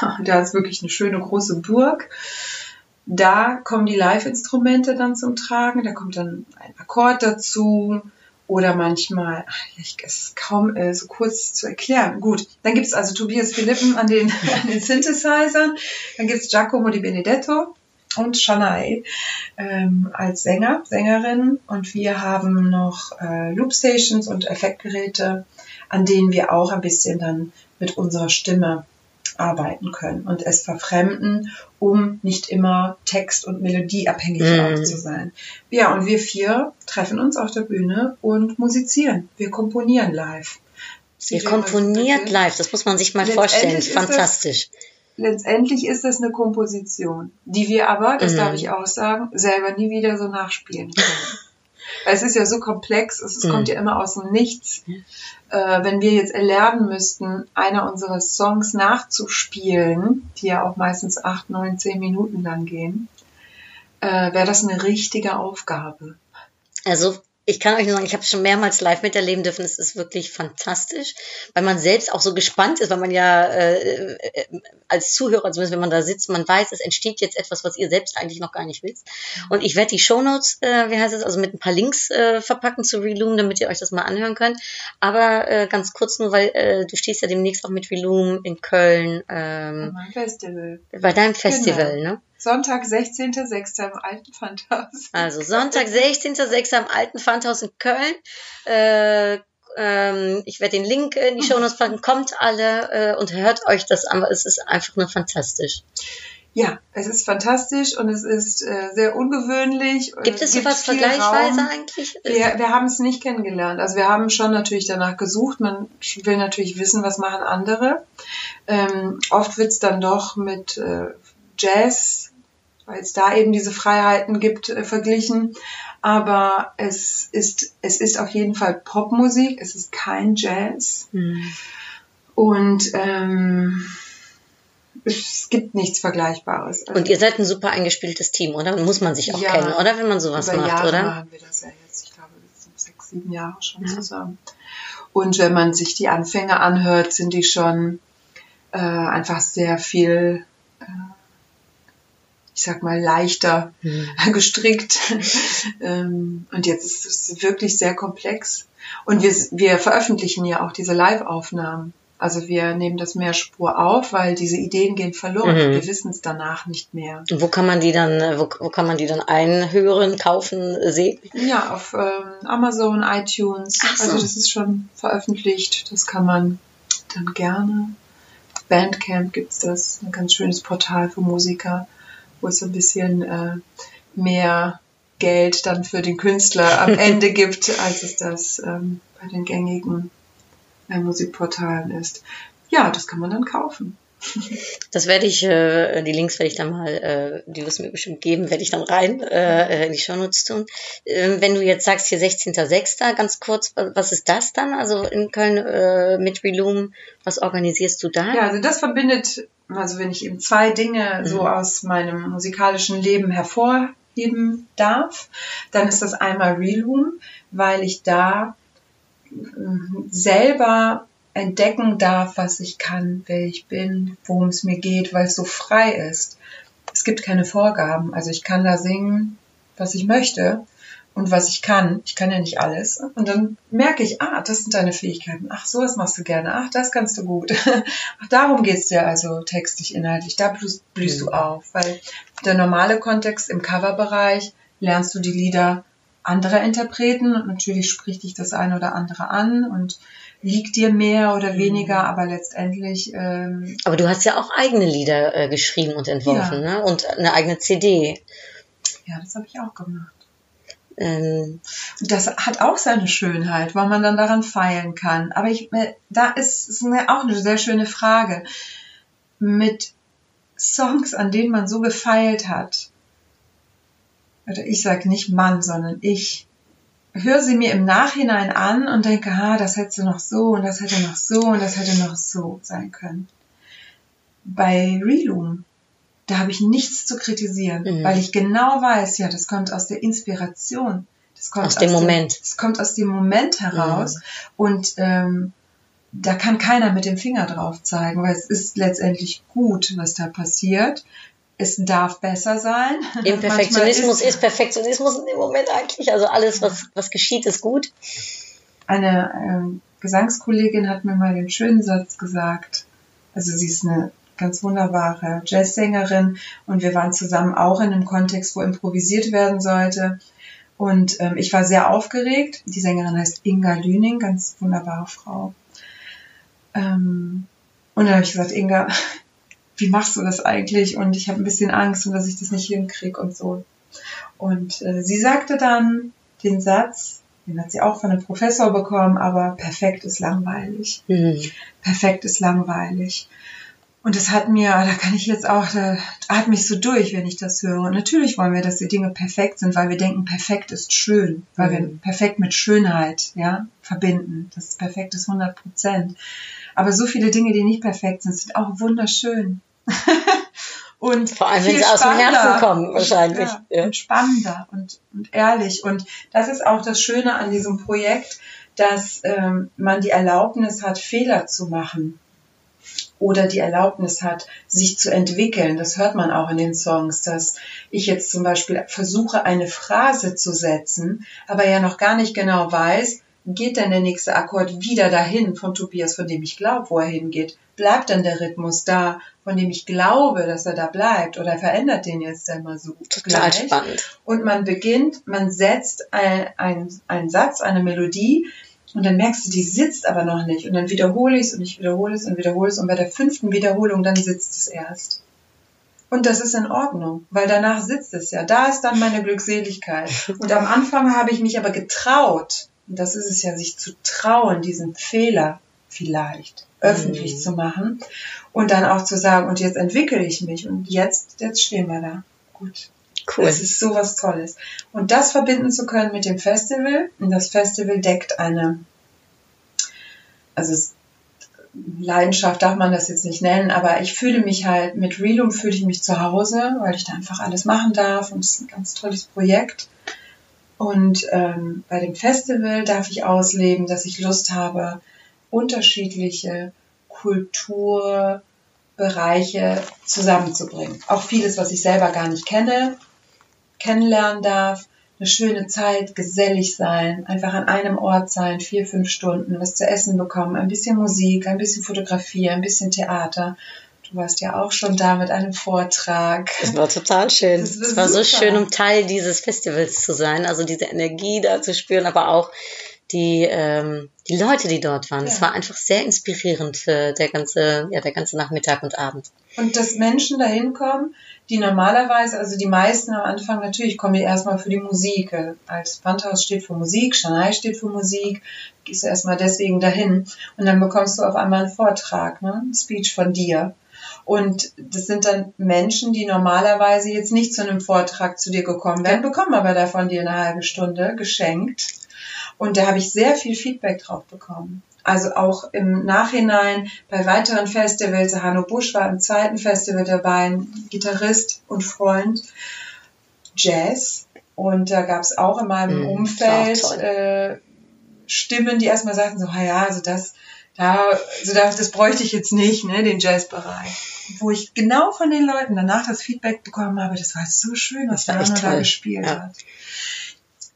<laughs> da ist wirklich eine schöne große Burg. Da kommen die Live-Instrumente dann zum Tragen. Da kommt dann ein Akkord dazu. Oder manchmal, ach, ich es ist kaum äh, so kurz zu erklären. Gut, dann gibt's also Tobias Philippen an den, <laughs> an den Synthesizern. Dann gibt's Giacomo Di Benedetto und Shanae ähm, als Sänger, Sängerin. Und wir haben noch äh, Loopstations und Effektgeräte, an denen wir auch ein bisschen dann mit unserer Stimme arbeiten können und es verfremden, um nicht immer text- und melodieabhängig Mhm. auch zu sein. Ja, und wir vier treffen uns auf der Bühne und musizieren. Wir komponieren live. Ihr komponiert live, das muss man sich mal vorstellen. Das- Fantastisch. Letztendlich ist das eine Komposition, die wir aber, das Mhm. darf ich auch sagen, selber nie wieder so nachspielen können. <laughs> Es ist ja so komplex, es, es Mhm. kommt ja immer aus dem Nichts. Äh, wenn wir jetzt erlernen müssten, einer unserer Songs nachzuspielen, die ja auch meistens acht, neun, zehn Minuten lang gehen, äh, wäre das eine richtige Aufgabe. Also ich kann euch nur sagen, ich habe es schon mehrmals live miterleben dürfen. Es ist wirklich fantastisch, weil man selbst auch so gespannt ist, weil man ja äh, äh, als Zuhörer, zumindest wenn man da sitzt, man weiß, es entsteht jetzt etwas, was ihr selbst eigentlich noch gar nicht wisst. Und ich werde die Shownotes, äh, wie heißt es, also mit ein paar Links äh, verpacken zu Reloom, damit ihr euch das mal anhören könnt. Aber äh, ganz kurz nur, weil äh, du stehst ja demnächst auch mit Reloom in Köln ähm, Mein Festival. bei deinem Festival, ne? Sonntag, 16.06. im Alten Pfandhaus. Also Sonntag, 16.06. am Alten Pfandhaus in Köln. Äh, ähm, ich werde den Link in die <laughs> Shownotes packen. Kommt alle äh, und hört euch das an. Es ist einfach nur fantastisch. Ja, es ist fantastisch und es ist äh, sehr ungewöhnlich. Gibt es sowas viel vergleichsweise Raum. eigentlich? Wir, wir haben es nicht kennengelernt. Also wir haben schon natürlich danach gesucht. Man will natürlich wissen, was machen andere. Ähm, oft wird es dann doch mit äh, Jazz, weil es da eben diese Freiheiten gibt, äh, verglichen. Aber es ist, es ist auf jeden Fall Popmusik. Es ist kein Jazz. Hm. Und ähm, es gibt nichts Vergleichbares. Also Und ihr seid ein super eingespieltes Team, oder? Muss man sich auch Ja. kennen, oder? Wenn man sowas über macht, Jahre oder? machen wir das ja jetzt. Ich glaube, sind sechs, sieben Jahre schon zusammen. Und wenn man sich die Anfänge anhört, sind die schon äh, einfach sehr viel, äh, ich sag mal, leichter Hm. <laughs> gestrickt. ähm, und jetzt ist es wirklich sehr komplex. Und wir, wir veröffentlichen ja auch diese Live-Aufnahmen. Also wir nehmen das Mehrspur auf, weil diese Ideen gehen verloren. Mhm. Wir wissen es danach nicht mehr. Wo kann man die dann, äh, wo, wo kann man die dann einhören, kaufen, sehen? Ja, auf ähm, Amazon, iTunes. So. Also das ist schon veröffentlicht. Das kann man dann gerne. Bandcamp gibt's das. Ein ganz schönes Portal für Musiker, wo es so ein bisschen äh, mehr Geld dann für den Künstler am <laughs> Ende gibt, als es das ähm, bei den gängigen äh, Musikportalen ist. Ja, das kann man dann kaufen. Das werde ich, äh, die Links werde ich dann mal, äh, die wirst du mir bestimmt geben, werde ich dann rein äh, in die Shownotes tun. Ähm, wenn du jetzt sagst hier 16.06., ganz kurz, wa- was ist das dann? Also in Köln äh, mit Reloom, was organisierst du da? Ja, also das verbindet, also wenn ich eben zwei Dinge so Mhm. aus meinem musikalischen Leben hervorheben darf, dann ist das einmal Reloom, weil ich da ähm, selber entdecken darf, was ich kann, wer ich bin, worum es mir geht, weil es so frei ist. Es gibt keine Vorgaben. Also ich kann da singen, was ich möchte und was ich kann. Ich kann ja nicht alles. Und dann merke ich, ah, das sind deine Fähigkeiten. Ach, sowas machst du gerne. Ach, das kannst du gut. <laughs> Ach, darum geht's dir also textlich, inhaltlich. Da blühst, blühst du auf. Weil der normale Kontext im Coverbereich lernst du die Lieder anderer Interpreten und natürlich spricht dich das eine oder andere an und liegt dir mehr oder weniger, aber letztendlich ähm, Aber du hast ja auch eigene Lieder äh, geschrieben und entworfen, ne? Und eine eigene CD. ja, das habe ich auch gemacht. Ähm, das hat auch seine Schönheit, weil man dann daran feilen kann. Aber ich, äh, da ist, ist mir auch eine sehr schöne Frage. Mit Songs, an denen man so gefeilt hat, oder ich sag nicht Mann, sondern ich, höre sie mir im Nachhinein an und denke, ah, das hätte noch so und das hätte noch so und das hätte noch so sein können. Bei Reloom, da habe ich nichts zu kritisieren, Mhm. weil ich genau weiß, ja, das kommt aus der Inspiration. Das kommt Aus dem Moment. Das kommt aus dem Moment heraus und ähm, da kann keiner mit dem Finger drauf zeigen, weil es ist letztendlich gut, was da passiert. Es darf besser sein. <laughs> Imperfektionismus Manchmal ist Perfektionismus in dem Moment eigentlich. Also alles, was, was geschieht, ist gut. Eine ähm, Gesangskollegin hat mir mal den schönen Satz gesagt. Also sie ist eine ganz wunderbare Jazzsängerin und wir waren zusammen auch in einem Kontext, wo improvisiert werden sollte. Und ähm, ich war sehr aufgeregt. Die Sängerin heißt Inga Lüning, ganz wunderbare Frau. Ähm, und dann habe ich gesagt, Inga, wie machst du das eigentlich? Und ich habe ein bisschen Angst, und dass ich das nicht hinkriege und so. Und äh, sie sagte dann den Satz, den hat sie auch von einem Professor bekommen, aber perfekt ist langweilig. Mhm. Perfekt ist langweilig. Und das hat mir, da kann ich jetzt auch, da atme mich so durch, wenn ich das höre. Und natürlich wollen wir, dass die Dinge perfekt sind, weil wir denken, perfekt ist schön, weil wir Mhm. perfekt mit Schönheit, ja, verbinden. Das perfekt ist 100 Prozent. Aber so viele Dinge, die nicht perfekt sind, sind auch wunderschön. <laughs> und Vor allem, wenn sie aus dem Herzen kommen, wahrscheinlich. Ja, Ja. Und spannender und, und ehrlich. Und das ist auch das Schöne an diesem Projekt, dass ähm, man die Erlaubnis hat, Fehler zu machen oder die Erlaubnis hat, sich zu entwickeln. Das hört man auch in den Songs, dass ich jetzt zum Beispiel versuche, eine Phrase zu setzen, aber ja noch gar nicht genau weiß, geht denn der nächste Akkord wieder dahin von Tobias, von dem ich glaube, wo er hingeht? Bleibt dann der Rhythmus da, von dem ich glaube, dass er da bleibt? Oder verändert den jetzt einmal so? Total gleich? spannend. und man beginnt, man setzt ein, ein, einen Satz, eine Melodie und dann merkst du, die sitzt aber noch nicht und dann wiederhole ich es und ich wiederhole es und wiederhole es und bei der fünften Wiederholung dann sitzt es erst. Und das ist in Ordnung, weil danach sitzt es ja. Da ist dann meine Glückseligkeit. Und am Anfang habe ich mich aber getraut, und das ist es ja, sich zu trauen, diesen Fehler vielleicht öffentlich Mhm. zu machen und dann auch zu sagen, und jetzt entwickle ich mich und jetzt, jetzt stehen wir da. Gut. Cool. Das ist so was Tolles. Und das verbinden zu können mit dem Festival. Und das Festival deckt eine, also Leidenschaft darf man das jetzt nicht nennen, aber ich fühle mich halt, mit Relum fühle ich mich zu Hause, weil ich da einfach alles machen darf und es ist ein ganz tolles Projekt. Und ähm, bei dem Festival darf ich ausleben, dass ich Lust habe, unterschiedliche Kulturbereiche zusammenzubringen. Auch vieles, was ich selber gar nicht kenne, kennenlernen darf, eine schöne Zeit, gesellig sein, einfach an einem Ort sein, vier, fünf Stunden, was zu essen bekommen, ein bisschen Musik, ein bisschen Fotografie, ein bisschen Theater. Du warst ja auch schon da mit einem Vortrag. Das war total schön. Das war Es war so super. schön, um Teil dieses Festivals zu sein, also diese Energie da zu spüren, aber auch die, ähm, die Leute, die dort waren. Es Ja. war einfach sehr inspirierend, äh, der ganze, ja, der ganze Nachmittag und Abend. Und dass Menschen dahin kommen, die normalerweise, also die meisten am Anfang natürlich kommen die erstmal für die Musik. Als Panthaus steht für Musik, Shanghai steht für Musik, gehst du erstmal deswegen dahin. Und dann bekommst du auf einmal einen Vortrag, ne? ein Speech von dir. Und das sind dann Menschen, die normalerweise jetzt nicht zu einem Vortrag zu dir gekommen wären, bekommen aber davon dir eine halbe Stunde geschenkt. Und da habe ich sehr viel Feedback drauf bekommen. Also auch im Nachhinein bei weiteren Festivals, Hanno Busch war im zweiten Festival dabei, ein Gitarrist und Freund, Jazz. Und da gab es auch in meinem Mhm, Umfeld äh, Stimmen, die erstmal sagten so, "Ah ja, also das, da, also das bräuchte ich jetzt nicht, ne, den Jazzbereich. Wo ich genau von den Leuten danach das Feedback bekommen habe, das war so schön, was Jana da gespielt Ja. hat.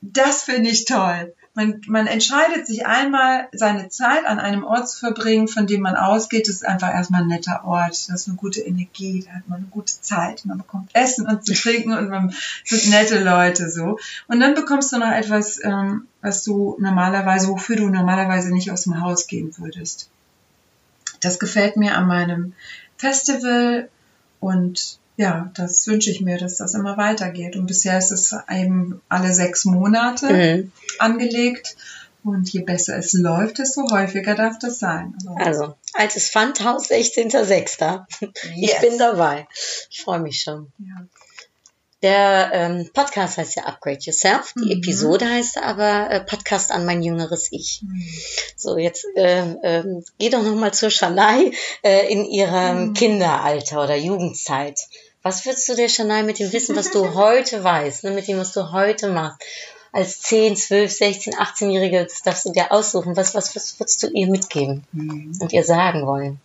Das finde ich toll. Man, man entscheidet sich einmal, seine Zeit an einem Ort zu verbringen, von dem man ausgeht, das ist einfach erstmal ein netter Ort. Das ist eine gute Energie, da hat man eine gute Zeit. Man bekommt Essen und zu trinken und man sind nette Leute so. Und dann bekommst du noch etwas, ähm, was du normalerweise, wofür du normalerweise nicht aus dem Haus gehen würdest. Das gefällt mir an meinem Festival und ja, das wünsche ich mir, dass das immer weitergeht. Und bisher ist es eben alle sechs Monate Mhm. angelegt. Und je besser es läuft, desto häufiger darf das sein. Also, Also, altes Pfandhaus, 16.06. Ich Yes. bin dabei. Ich freue mich schon. ja. Der ähm, Podcast heißt ja Upgrade Yourself. Die Mhm. Episode heißt aber äh, Podcast an mein jüngeres Ich. Mhm. So, jetzt äh, ähm, geh doch nochmal zur Shanai äh, in ihrem Mhm. Kinderalter oder Jugendzeit. Was würdest du der Shanai mit dem Wissen, was du <laughs> heute weißt, ne, mit dem, was du heute machst, als 10, 12, 16, 18-Jährige, das darfst du dir aussuchen, was, was, was würdest du ihr mitgeben Mhm. und ihr sagen wollen?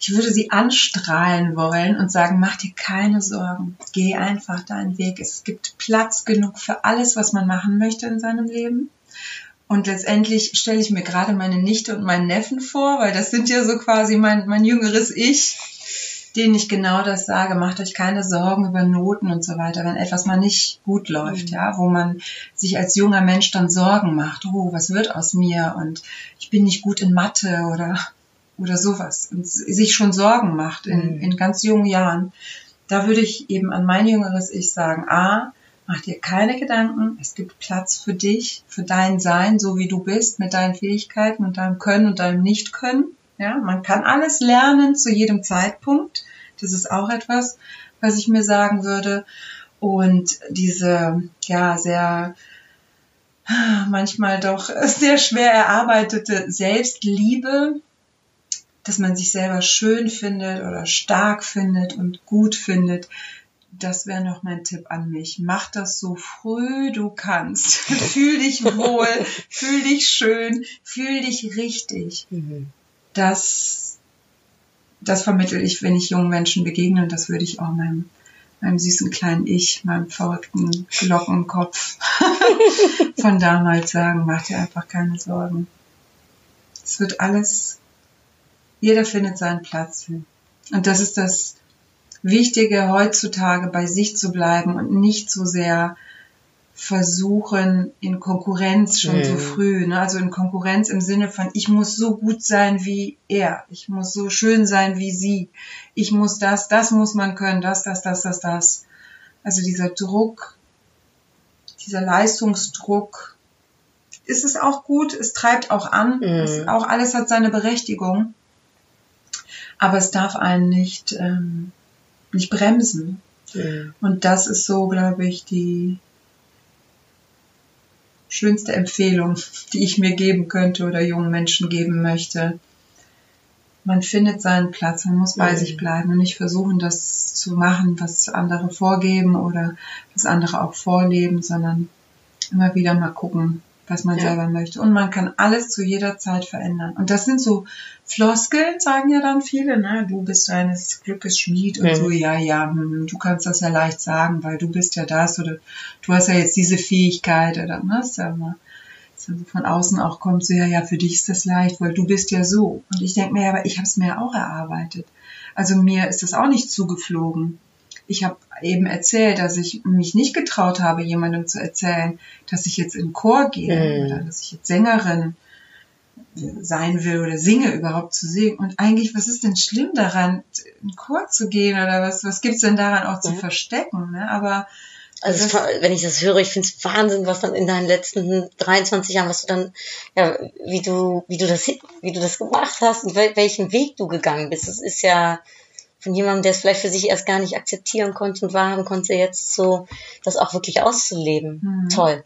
Ich würde sie anstrahlen wollen und sagen, mach dir keine Sorgen. Geh einfach deinen Weg. Es gibt Platz genug für alles, was man machen möchte in seinem Leben. Und letztendlich stelle ich mir gerade meine Nichte und meinen Neffen vor, weil das sind ja so quasi mein, mein jüngeres Ich, denen ich genau das sage. Macht euch keine Sorgen über Noten und so weiter, wenn etwas mal nicht gut läuft, ja, wo man sich als junger Mensch dann Sorgen macht. Oh, was wird aus mir? Und ich bin nicht gut in Mathe oder oder sowas und sich schon Sorgen macht in, Mhm. in ganz jungen Jahren, da würde ich eben an mein jüngeres Ich sagen, a, mach dir keine Gedanken, es gibt Platz für dich, für dein Sein, so wie du bist, mit deinen Fähigkeiten und deinem Können und deinem Nicht-Können. Ja, man kann alles lernen zu jedem Zeitpunkt. Das ist auch etwas, was ich mir sagen würde. Und diese, ja, sehr, manchmal doch <laughs> sehr schwer erarbeitete Selbstliebe, dass man sich selber schön findet oder stark findet und gut findet, das wäre noch mein Tipp an mich. Mach das so früh du kannst. <laughs> fühl dich wohl, fühl dich schön, fühl dich richtig. Mhm. Das, das vermittel ich, wenn ich jungen Menschen begegne und das würde ich auch meinem, meinem süßen kleinen Ich, meinem verrückten Glockenkopf <laughs> von damals sagen. Mach dir einfach keine Sorgen. Es wird alles, jeder findet seinen Platz. Und das ist das, Wichtige heutzutage bei sich zu bleiben und nicht so sehr versuchen in Konkurrenz schon so Mhm. früh, ne? also in Konkurrenz im Sinne von ich muss so gut sein wie er, ich muss so schön sein wie sie, ich muss das, das muss man können, das, das, das, das, das. Also dieser Druck, dieser Leistungsdruck, ist es auch gut, es treibt auch an, Mhm. es, auch alles hat seine Berechtigung, aber es darf einen nicht ähm, nicht bremsen. Mhm. Und das ist so, glaube ich, die schönste Empfehlung, <laughs> die ich mir geben könnte oder jungen Menschen geben möchte. Man findet seinen Platz, man muss bei Mhm. sich bleiben und nicht versuchen, das zu machen, was andere vorgeben oder was andere auch vorleben, sondern immer wieder mal gucken, was man Ja. selber möchte. Und man kann alles zu jeder Zeit verändern. Und das sind so Floskeln, sagen ja dann viele, ne? Du bist deines Glückes Schmied und Mhm. so, ja, ja, hm, du kannst das ja leicht sagen, weil du bist ja das oder du hast ja jetzt diese Fähigkeit oder ne? Ist ja immer, von außen auch kommt, so, ja, ja, für dich ist das leicht, weil du bist ja so. Und ich denke mir, ja, aber ich habe es mir auch erarbeitet. Also mir ist das auch nicht zugeflogen. Ich habe eben erzählt, dass ich mich nicht getraut habe, jemandem zu erzählen, dass ich jetzt in Chor gehe Mhm. oder dass ich jetzt Sängerin sein will oder singe überhaupt zu singen. Und eigentlich, was ist denn schlimm daran, in Chor zu gehen oder was, was gibt's denn daran auch zu Ja. verstecken? Ne? Aber Also es, wenn ich das höre, ich finde es Wahnsinn, was dann in deinen letzten 23 Jahren, was du dann, ja, wie du, wie du das, wie du das gemacht hast und wel, welchen Weg du gegangen bist. Das ist ja von jemandem, der es vielleicht für sich erst gar nicht akzeptieren konnte und wahrhaben konnte, jetzt so das auch wirklich auszuleben. Mhm. Toll.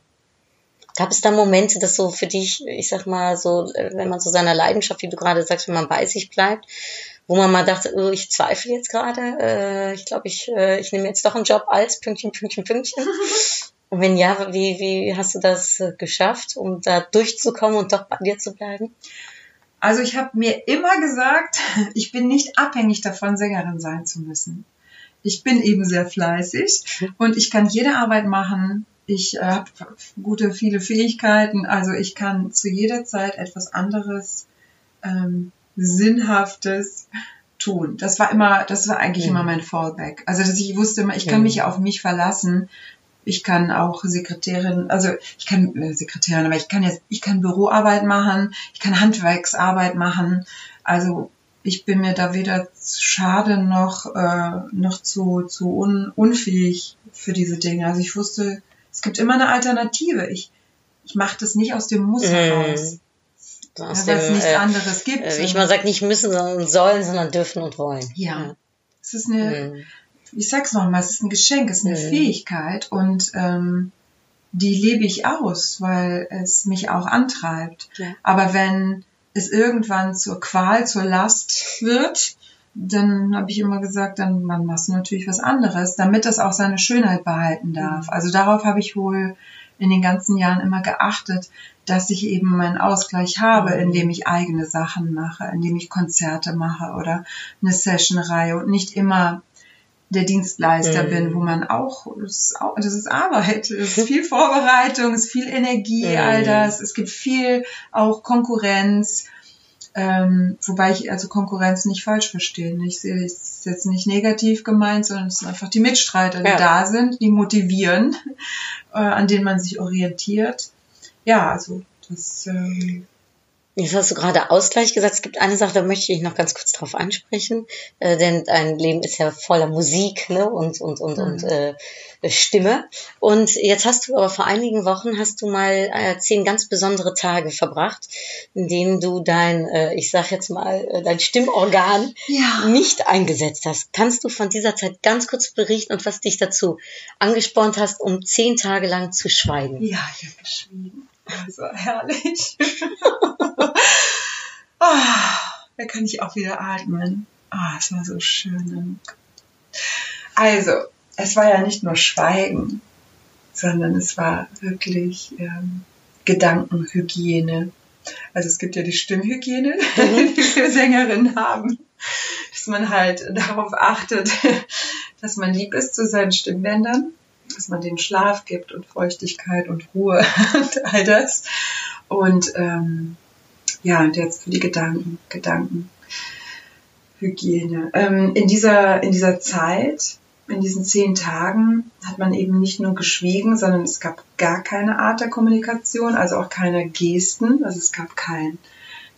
Gab es da Momente, dass so für dich, ich sag mal so, äh, wenn man so seiner Leidenschaft, wie du gerade sagst, wenn man bei sich bleibt, wo man mal dachte, oh, ich zweifle jetzt gerade, äh, ich glaube, ich, äh, ich nehme jetzt doch einen Job als Pünktchen, Pünktchen, Pünktchen. <laughs> Und wenn ja, wie, wie hast du das äh, geschafft, um da durchzukommen und doch bei dir zu bleiben? Also ich habe mir immer gesagt, <laughs> ich bin nicht abhängig davon, Sängerin sein zu müssen. Ich bin eben sehr fleißig und ich kann jede Arbeit machen. Ich äh, habe gute, viele Fähigkeiten. Also ich kann zu jeder Zeit etwas anderes, ähm, Sinnhaftes tun. Das war immer, das war eigentlich Mhm. immer mein Fallback. Also dass ich wusste immer, ich kann mich auf mich verlassen. Ich kann auch Sekretärin, also ich kann äh, Sekretärin, aber ich kann jetzt, ich kann Büroarbeit machen, ich kann Handwerksarbeit machen. Also ich bin mir da weder zu schade noch äh, noch zu zu un, unfähig für diese Dinge. Also ich wusste, es gibt immer eine Alternative. Ich ich mache das nicht aus dem Muss Mhm. heraus, So ja, weil es nichts äh, anderes gibt. äh, ich mal sag, nicht müssen, sondern sollen, sondern dürfen und wollen. Ja. es ist eine, Mhm. Ich sag's nochmal, es ist ein Geschenk, es ist eine Mhm. Fähigkeit und ähm, die lebe ich aus, weil es mich auch antreibt. Ja. Aber wenn es irgendwann zur Qual, zur Last wird, dann habe ich immer gesagt, dann man machst du natürlich was anderes, damit das auch seine Schönheit behalten darf. Also darauf habe ich wohl in den ganzen Jahren immer geachtet, dass ich eben meinen Ausgleich habe, Mhm. indem ich eigene Sachen mache, indem ich Konzerte mache oder eine Sessionreihe und nicht immer der Dienstleister Mhm. bin, wo man auch das, ist auch, das ist Arbeit, es ist viel Vorbereitung, es ist viel Energie, Mhm. all das, es gibt viel auch Konkurrenz, ähm, wobei ich also Konkurrenz nicht falsch verstehe. Ich sehe es ist jetzt nicht negativ gemeint, sondern es sind einfach die Mitstreiter, die Ja. da sind, die motivieren, äh, an denen man sich orientiert. Ja, also das ähm, Jetzt hast du gerade Ausgleich gesagt. Es gibt eine Sache, da möchte ich noch ganz kurz drauf ansprechen, äh, denn dein Leben ist ja voller Musik ne? und und und und äh, Stimme. Und jetzt hast du aber vor einigen Wochen hast du mal äh, zehn ganz besondere Tage verbracht, in denen du dein, äh, ich sag jetzt mal, äh, dein Stimmorgan Ja. nicht eingesetzt hast. Kannst du von dieser Zeit ganz kurz berichten und was dich dazu angespornt hast, um zehn Tage lang zu schweigen? Ja, ich habe geschwiegen. Das war herrlich. <laughs> ah, da kann ich auch wieder atmen. Ah, es war so schön. Also, es war ja nicht nur Schweigen, sondern es war wirklich ähm, Gedankenhygiene. Also es gibt ja die Stimmhygiene, <laughs> die wir Sängerinnen haben, dass man halt darauf achtet, <laughs> dass man lieb ist zu seinen Stimmbändern, dass man den Schlaf gibt und Feuchtigkeit und Ruhe <laughs> und all das. Und ähm, ja, und jetzt für die Gedanken, Gedankenhygiene. Ähm, in dieser in dieser Zeit, in diesen zehn Tagen, hat man eben nicht nur geschwiegen, sondern es gab gar keine Art der Kommunikation, also auch keine Gesten. Also es gab kein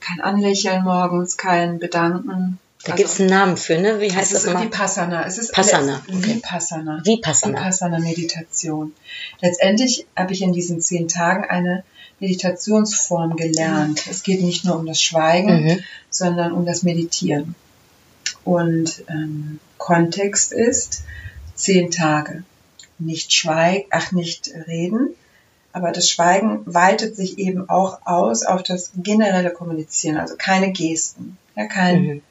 kein Anlächeln morgens, kein Bedanken. Da also, gibt es einen Namen für, ne? Wie heißt es das ist mal? Vipassana. Es ist Passana, okay. Vipassana. Vipassana. Vipassana-Meditation. Letztendlich habe ich in diesen zehn Tagen eine Meditationsform gelernt. Es geht nicht nur um das Schweigen, Mhm. sondern um das Meditieren. Und ähm, Kontext ist zehn Tage. Nicht schweigen, ach, nicht reden. Aber das Schweigen weitet sich eben auch aus auf das generelle Kommunizieren, also keine Gesten. Ja, kein, Mhm.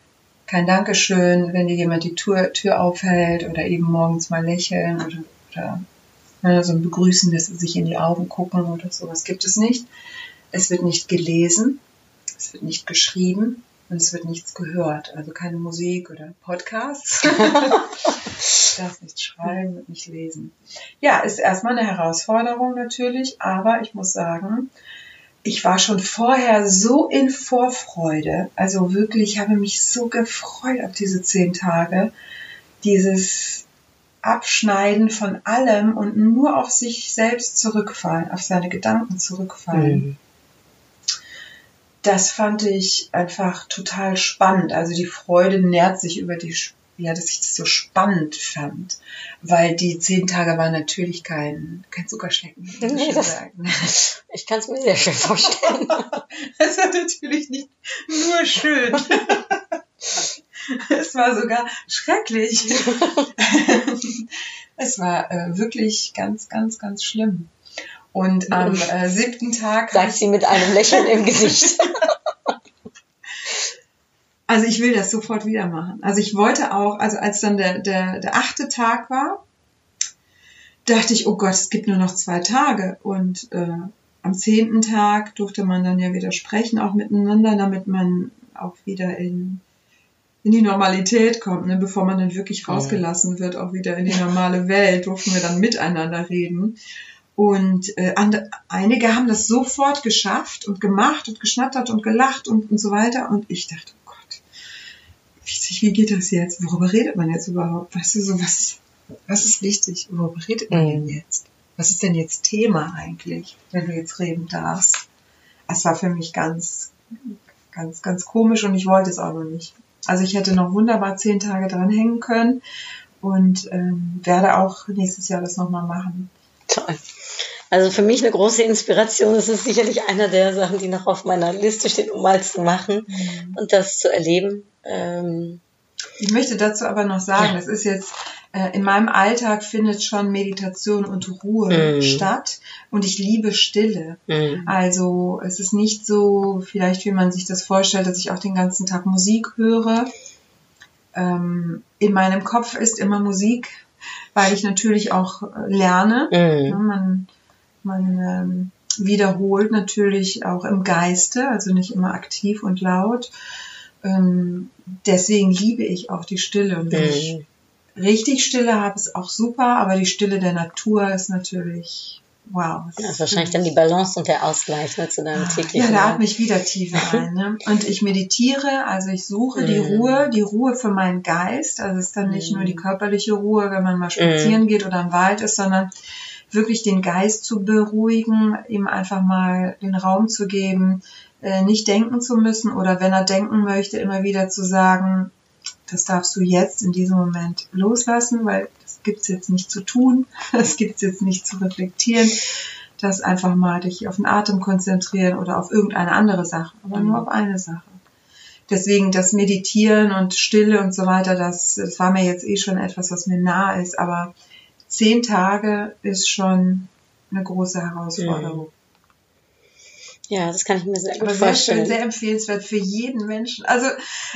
Kein Dankeschön, wenn dir jemand die Tür, Tür aufhält oder eben morgens mal lächeln oder, oder ne, so ein begrüßendes sich in die Augen gucken oder sowas gibt es nicht. Es wird nicht gelesen, es wird nicht geschrieben und es wird nichts gehört. Also keine Musik oder Podcasts. Ich <laughs> darf nicht schreiben und nicht lesen. Ja, ist erstmal eine Herausforderung natürlich, aber ich muss sagen, ich war schon vorher so in Vorfreude. Also wirklich, ich habe mich so gefreut auf diese zehn Tage. Dieses Abschneiden von allem und nur auf sich selbst zurückfallen, auf seine Gedanken zurückfallen. Mhm. Das fand ich einfach total spannend. Also die Freude nährt sich über die, ja, dass ich das so spannend fand. Weil die zehn Tage waren natürlich kein, kein Zuckerschlecken. Nee, schön das-. <laughs> Ich kann es mir sehr schön vorstellen. <laughs> Es war natürlich nicht nur schön. <laughs> Es war sogar schrecklich. Es war äh, wirklich ganz, ganz, ganz schlimm. Und am äh, siebten Tag Sagt sie mit einem Lächeln im Gesicht. Also ich will das sofort wieder machen. Also ich wollte auch, also als dann der, der, der achte Tag war, dachte ich, oh Gott, es gibt nur noch zwei Tage. Und äh, am zehnten Tag durfte man dann ja wieder sprechen, auch miteinander, damit man auch wieder in, in die Normalität kommt, ne? bevor man dann wirklich rausgelassen wird, auch wieder in die normale Welt, durften wir dann miteinander reden. Und äh, and, einige haben das sofort geschafft und gemacht und geschnattert und gelacht und, und so weiter. Und ich dachte, Gott, wie, geht das jetzt? Worüber redet man jetzt überhaupt? Weißt du, so was, was ist wichtig? Worüber redet man denn jetzt? Was ist denn jetzt Thema eigentlich, wenn du jetzt reden darfst? Es war für mich ganz, ganz, ganz komisch und ich wollte es auch noch nicht. Also ich hätte noch wunderbar zehn Tage dran hängen können und ähm, werde auch nächstes Jahr das nochmal machen. Toll. Also für mich eine große Inspiration. Es ist sicherlich einer der Sachen, die noch auf meiner Liste steht, um mal zu machen und das zu erleben. Ähm, Ich möchte dazu aber noch sagen, Ja. das ist jetzt, äh, in meinem Alltag findet schon Meditation und Ruhe Mhm. statt und ich liebe Stille. mh. Also es ist nicht so, vielleicht wie man sich das vorstellt, dass ich auch den ganzen Tag Musik höre. Ähm, in meinem Kopf ist immer Musik, weil ich natürlich auch äh, lerne. Ja, Mhm. man man ähm, wiederholt natürlich auch im Geiste, also nicht immer aktiv und laut. Ähm, deswegen liebe ich auch die Stille. Und wenn ich Mhm. richtig Stille habe, ist auch super, aber die Stille der Natur ist natürlich wow. Das ist wahrscheinlich dann die Balance und der Ausgleich ne, zu deinem Ja, täglichen. da atme ich wieder tiefer ein. Ne? Und ich meditiere, also ich suche die Mhm. Ruhe, die Ruhe für meinen Geist. Also es ist dann nicht Mhm. nur die körperliche Ruhe, wenn man mal spazieren geht oder im Wald ist, sondern wirklich den Geist zu beruhigen, ihm einfach mal den Raum zu geben, äh, nicht denken zu müssen oder wenn er denken möchte, immer wieder zu sagen, das darfst du jetzt in diesem Moment loslassen, weil das gibt's jetzt nicht zu tun, <laughs> das gibt's jetzt nicht zu reflektieren, das einfach mal dich auf den Atem konzentrieren oder auf irgendeine andere Sache, aber nur auf eine Sache. Deswegen das Meditieren und Stille und so weiter, das, das war mir jetzt eh schon etwas, was mir nah ist, aber zehn Tage ist schon eine große Herausforderung. Ja, das kann ich mir sehr gut Aber sehr vorstellen. schön, sehr empfehlenswert für jeden Menschen. Also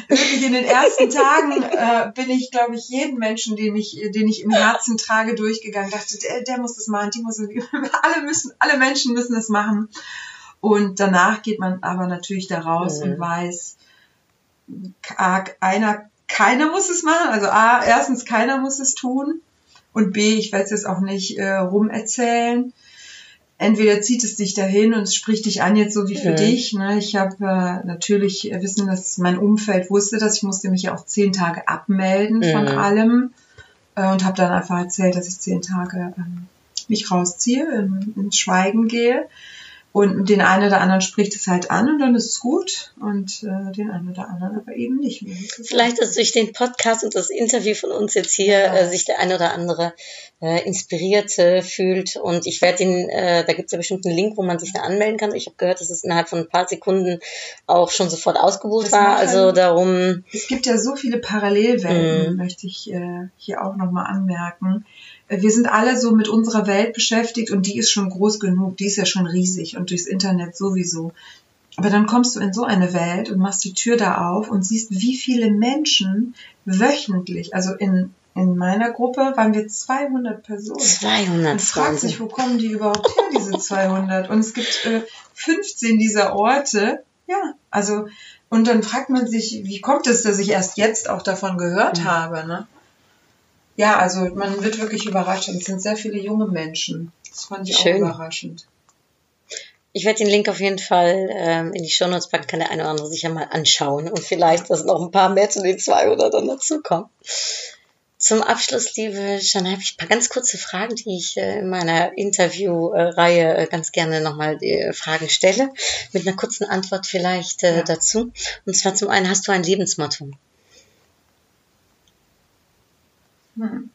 wirklich in den ersten Tagen <laughs> äh, bin ich, glaube ich, jeden Menschen, den ich, den ich im Herzen trage, durchgegangen. Dachte, der, der muss das machen, die muss das, <laughs> alle müssen, alle Menschen müssen das machen. Und danach geht man aber natürlich da raus Mhm. und weiß, A, einer, keiner muss es machen. Also A, erstens keiner muss es tun. Und B, ich werde es jetzt auch nicht äh, rumerzählen entweder zieht es dich dahin und es spricht dich an jetzt so wie für Mhm. dich. Ne? Ich habe äh, natürlich äh, wissen, dass mein Umfeld wusste, dass ich musste mich ja auch zehn Tage abmelden von Mhm. allem äh, und habe dann einfach erzählt, dass ich zehn Tage ähm, mich rausziehe, in, ins Schweigen gehe. Und den einen oder anderen spricht es halt an und dann ist es gut und äh, den einen oder anderen aber eben nicht mehr. Ist Vielleicht, dass durch den Podcast und das Interview von uns jetzt hier Ja. äh, sich der eine oder andere äh, inspiriert äh, fühlt. Und ich werde den, äh, da gibt es ja bestimmt einen Link, wo man sich da anmelden kann. Ich habe gehört, dass es innerhalb von ein paar Sekunden auch schon sofort ausgebucht Das war. Also darum, Es gibt ja so viele Parallelwelten, Mhm. möchte ich äh, hier auch nochmal anmerken. Wir sind alle so mit unserer Welt beschäftigt und die ist schon groß genug, die ist ja schon riesig und durchs Internet sowieso. Aber dann kommst du in so eine Welt und machst die Tür da auf und siehst, wie viele Menschen wöchentlich, also in, in meiner Gruppe waren wir 200 Personen. 200. Man fragt sich, wo kommen die überhaupt her, diese 200? Und es gibt äh, 15 dieser Orte. Ja, also, und dann fragt man sich, wie kommt es, dass ich erst jetzt auch davon gehört Mhm. habe, ne? Ja, also man wird wirklich überrascht. Und es sind sehr viele junge Menschen. Das fand ich Schön. auch überraschend. Ich werde den Link auf jeden Fall ähm, in die Shownotes packen, kann der eine oder andere sich ja mal anschauen und vielleicht, dass noch ein paar mehr zu den 200 dann dazukommen. Zum Abschluss, liebe Jana, habe ich ein paar ganz kurze Fragen, die ich äh, in meiner Interviewreihe äh, ganz gerne nochmal äh, Fragen stelle, mit einer kurzen Antwort vielleicht äh, Ja. dazu. Und zwar zum einen, hast du ein Lebensmotto? Hm.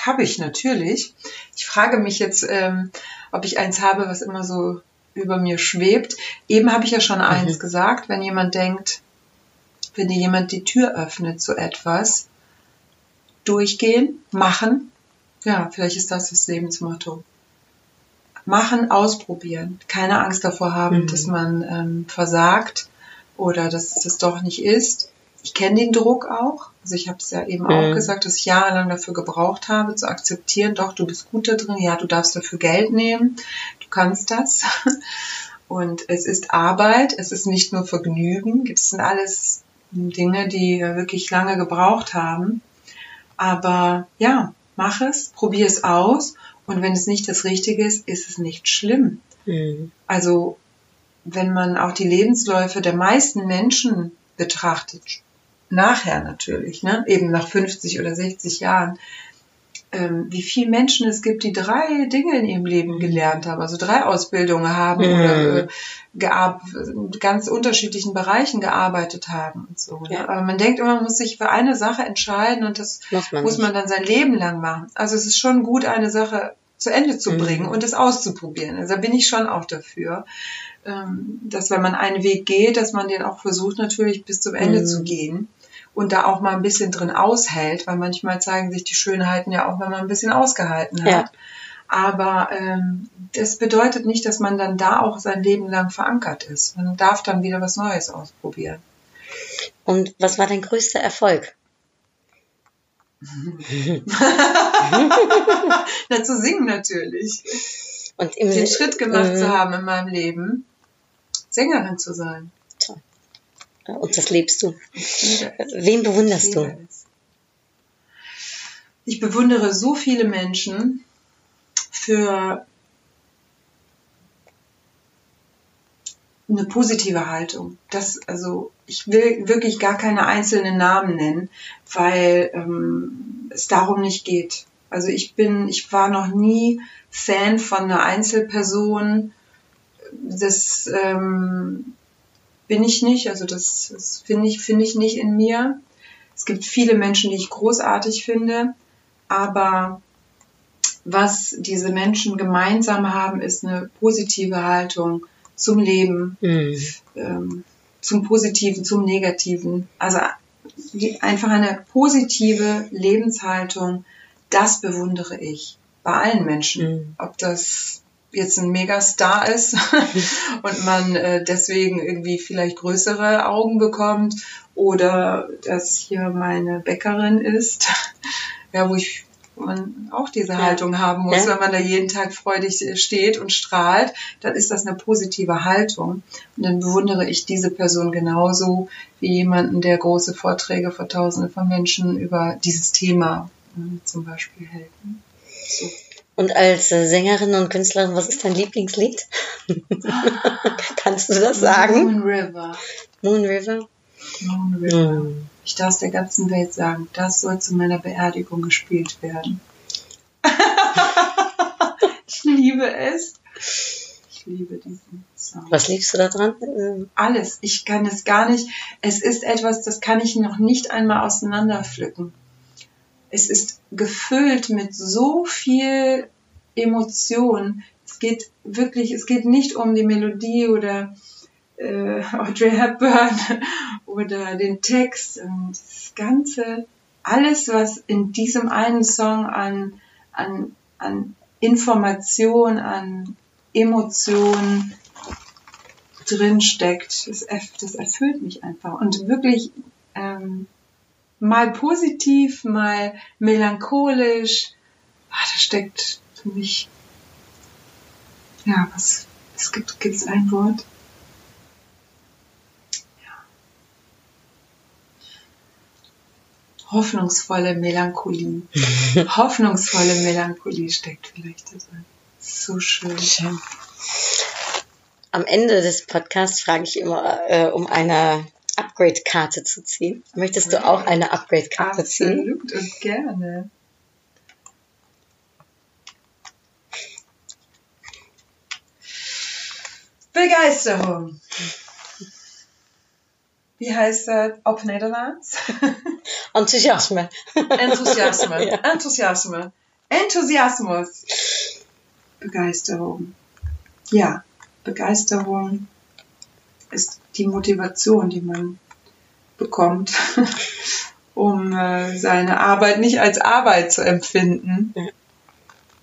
Habe ich natürlich. Ich frage mich jetzt, ähm, ob ich eins habe, was immer so über mir schwebt. Eben habe ich ja schon eins gesagt, wenn jemand denkt, wenn dir jemand die Tür öffnet zu etwas, durchgehen, machen. Ja, vielleicht ist das das Lebensmotto. Machen, ausprobieren. Keine Angst davor haben, Mhm. dass man ähm, versagt oder dass es das doch nicht ist. Ich kenne den Druck auch. Also ich habe es ja eben auch Mhm. gesagt, dass ich jahrelang dafür gebraucht habe, zu akzeptieren, doch, du bist gut da drin, ja, du darfst dafür Geld nehmen, du kannst das. <laughs> Und es ist Arbeit, es ist nicht nur Vergnügen, es sind alles Dinge, die wirklich lange gebraucht haben. Aber ja, mach es, probier es aus und wenn es nicht das Richtige ist, ist es nicht schlimm. Mhm. Also wenn man auch die Lebensläufe der meisten Menschen betrachtet, nachher natürlich, ne? eben nach 50 oder 60 Jahren, ähm, wie viele Menschen es gibt, die drei Dinge in ihrem Leben gelernt haben, also drei Ausbildungen haben Mhm. oder äh, in ganz unterschiedlichen Bereichen gearbeitet haben und so. Ne? Ja. Aber man denkt immer, man muss sich für eine Sache entscheiden und das Muss man muss nicht. man dann sein Leben lang machen. Also es ist schon gut, eine Sache zu Ende zu Mhm. bringen und es auszuprobieren. Also da bin ich schon auch dafür, ähm, dass wenn man einen Weg geht, dass man den auch versucht natürlich bis zum Ende Mhm. zu gehen und da auch mal ein bisschen drin aushält, weil manchmal zeigen sich die Schönheiten ja auch, wenn man ein bisschen ausgehalten hat. Ja. Aber ähm, das bedeutet nicht, dass man dann da auch sein Leben lang verankert ist. Man darf dann wieder was Neues ausprobieren. Und was war dein größter Erfolg? <laughs> Na, zu singen natürlich. Und Den Schritt gemacht Mhm. zu haben in meinem Leben, Sängerin zu sein. Und das lebst du. Wen bewunderst du? Ich bewundere so viele Menschen für eine positive Haltung. Das, also, ich will wirklich gar keine einzelnen Namen nennen, weil ähm, es darum nicht geht. Also ich bin, ich war noch nie Fan von einer Einzelperson, das ähm, bin ich nicht, also das, das finde ich, finde ich nicht in mir. Es gibt viele Menschen, die ich großartig finde, aber was diese Menschen gemeinsam haben, ist eine positive Haltung zum Leben, Mhm. ähm, zum Positiven, zum Negativen. Also einfach eine positive Lebenshaltung, das bewundere ich bei allen Menschen. Mhm. Ob das jetzt ein Megastar ist <laughs> und man äh, deswegen irgendwie vielleicht größere Augen bekommt oder dass hier meine Bäckerin ist, <laughs> ja, wo ich man auch diese Ja. Haltung haben muss, Ja. wenn man da jeden Tag freudig äh, steht und strahlt, dann ist das eine positive Haltung. Und dann bewundere ich diese Person genauso wie jemanden, der große Vorträge vor Tausenden von Menschen über dieses Thema äh, zum Beispiel hält. So. Und als äh, Sängerin und Künstlerin, was ist dein Lieblingslied? <laughs> Kannst du das sagen? Moon River. Moon River? Moon River. Mhm. Ich darf es der ganzen Welt sagen, das soll zu meiner Beerdigung gespielt werden. <laughs> ich liebe es. Ich liebe diesen Song. Was liebst du da dran? Alles. Ich kann es gar nicht. Es ist etwas, das kann ich noch nicht einmal auseinanderpflücken. Es ist gefüllt mit so viel Emotion. Es geht wirklich, es geht nicht um die Melodie oder äh, <laughs> Audrey Hepburn <laughs> oder den Text. Und Das Ganze, alles, was in diesem einen Song an, an, an Information, an Emotion drin steckt, das, erf- das erfüllt mich einfach. Und wirklich ähm, mal positiv, mal melancholisch. Ah, da steckt für mich, ja, was, es gibt, gibt's ein Wort? Ja. Hoffnungsvolle Melancholie. <laughs> Hoffnungsvolle Melancholie steckt vielleicht da drin. So schön. Schön. Am Ende des Podcasts frage ich immer, äh, um eine Upgrade-Karte zu ziehen. Möchtest du auch eine Upgrade-Karte ziehen? Absolut und gerne. Begeisterung. Wie heißt das auf Nederlands? Enthousiasme. <laughs> Enthusiasme. <laughs> Ja. Enthusiasme. Enthusiasmus. Begeisterung. Ja, Begeisterung ist die Motivation, die man bekommt, <laughs> um äh, seine Arbeit nicht als Arbeit zu empfinden. Ja.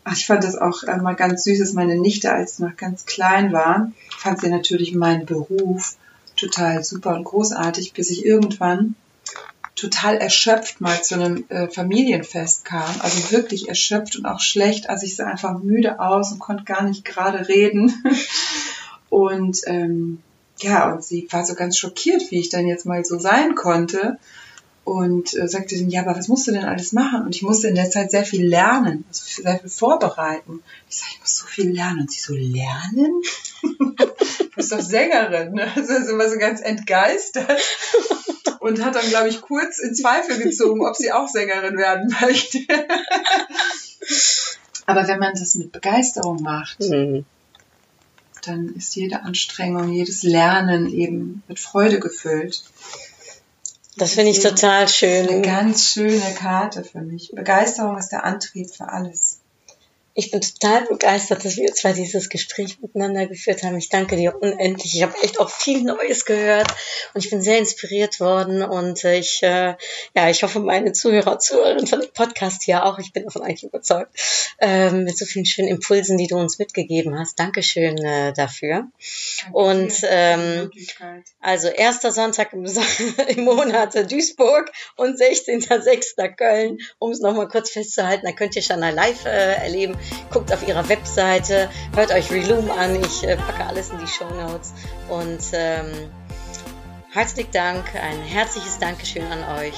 Ach, ich fand das auch äh, mal ganz süß, dass meine Nichte, als sie noch ganz klein war, fand sie natürlich meinen Beruf total super und großartig, bis ich irgendwann total erschöpft mal zu einem äh, Familienfest kam. Also wirklich erschöpft und auch schlecht. Also ich sah einfach müde aus und konnte gar nicht gerade reden. <laughs> Und ähm, ja, und sie war so ganz schockiert, wie ich dann jetzt mal so sein konnte. Und äh, sagte dann, ja, aber was musst du denn alles machen? Und ich musste in der Zeit sehr viel lernen, also sehr viel vorbereiten. Ich sage, ich muss so viel lernen. Und sie so, lernen? <laughs> du bist doch Sängerin, ne? Also ist immer so ganz entgeistert. Und hat dann, glaube ich, kurz in Zweifel gezogen, ob sie auch Sängerin werden möchte. <laughs> Aber wenn man das mit Begeisterung macht, Mhm. Dann ist jede Anstrengung, jedes Lernen eben mit Freude gefüllt. Das finde ich total Eine schön. ganz schöne Karte für mich. Begeisterung ist der Antrieb für alles. Ich bin total begeistert, dass wir zwei dieses Gespräch miteinander geführt haben. Ich danke dir unendlich. Ich habe echt auch viel Neues gehört und ich bin sehr inspiriert worden und äh, ich, äh, ja, ich hoffe, meine Zuhörer, Zuhörerinnen von dem Podcast hier auch. Ich bin davon eigentlich überzeugt ähm, mit so vielen schönen Impulsen, die du uns mitgegeben hast. Dankeschön äh, dafür. Und ähm, also erster Sonntag im, <laughs> im Monat Duisburg und 16.06. Köln, um es nochmal kurz festzuhalten. Da könnt ihr Shana live äh, erleben. Guckt auf ihrer Webseite, hört euch Reloom an. Ich äh, packe alles in die Show Notes. Und ähm, herzlichen Dank, ein herzliches Dankeschön an euch.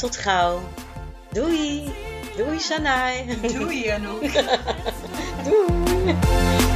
Tot gauw. Doei. Doei, Shanai. Du, Januk. <laughs> Doei.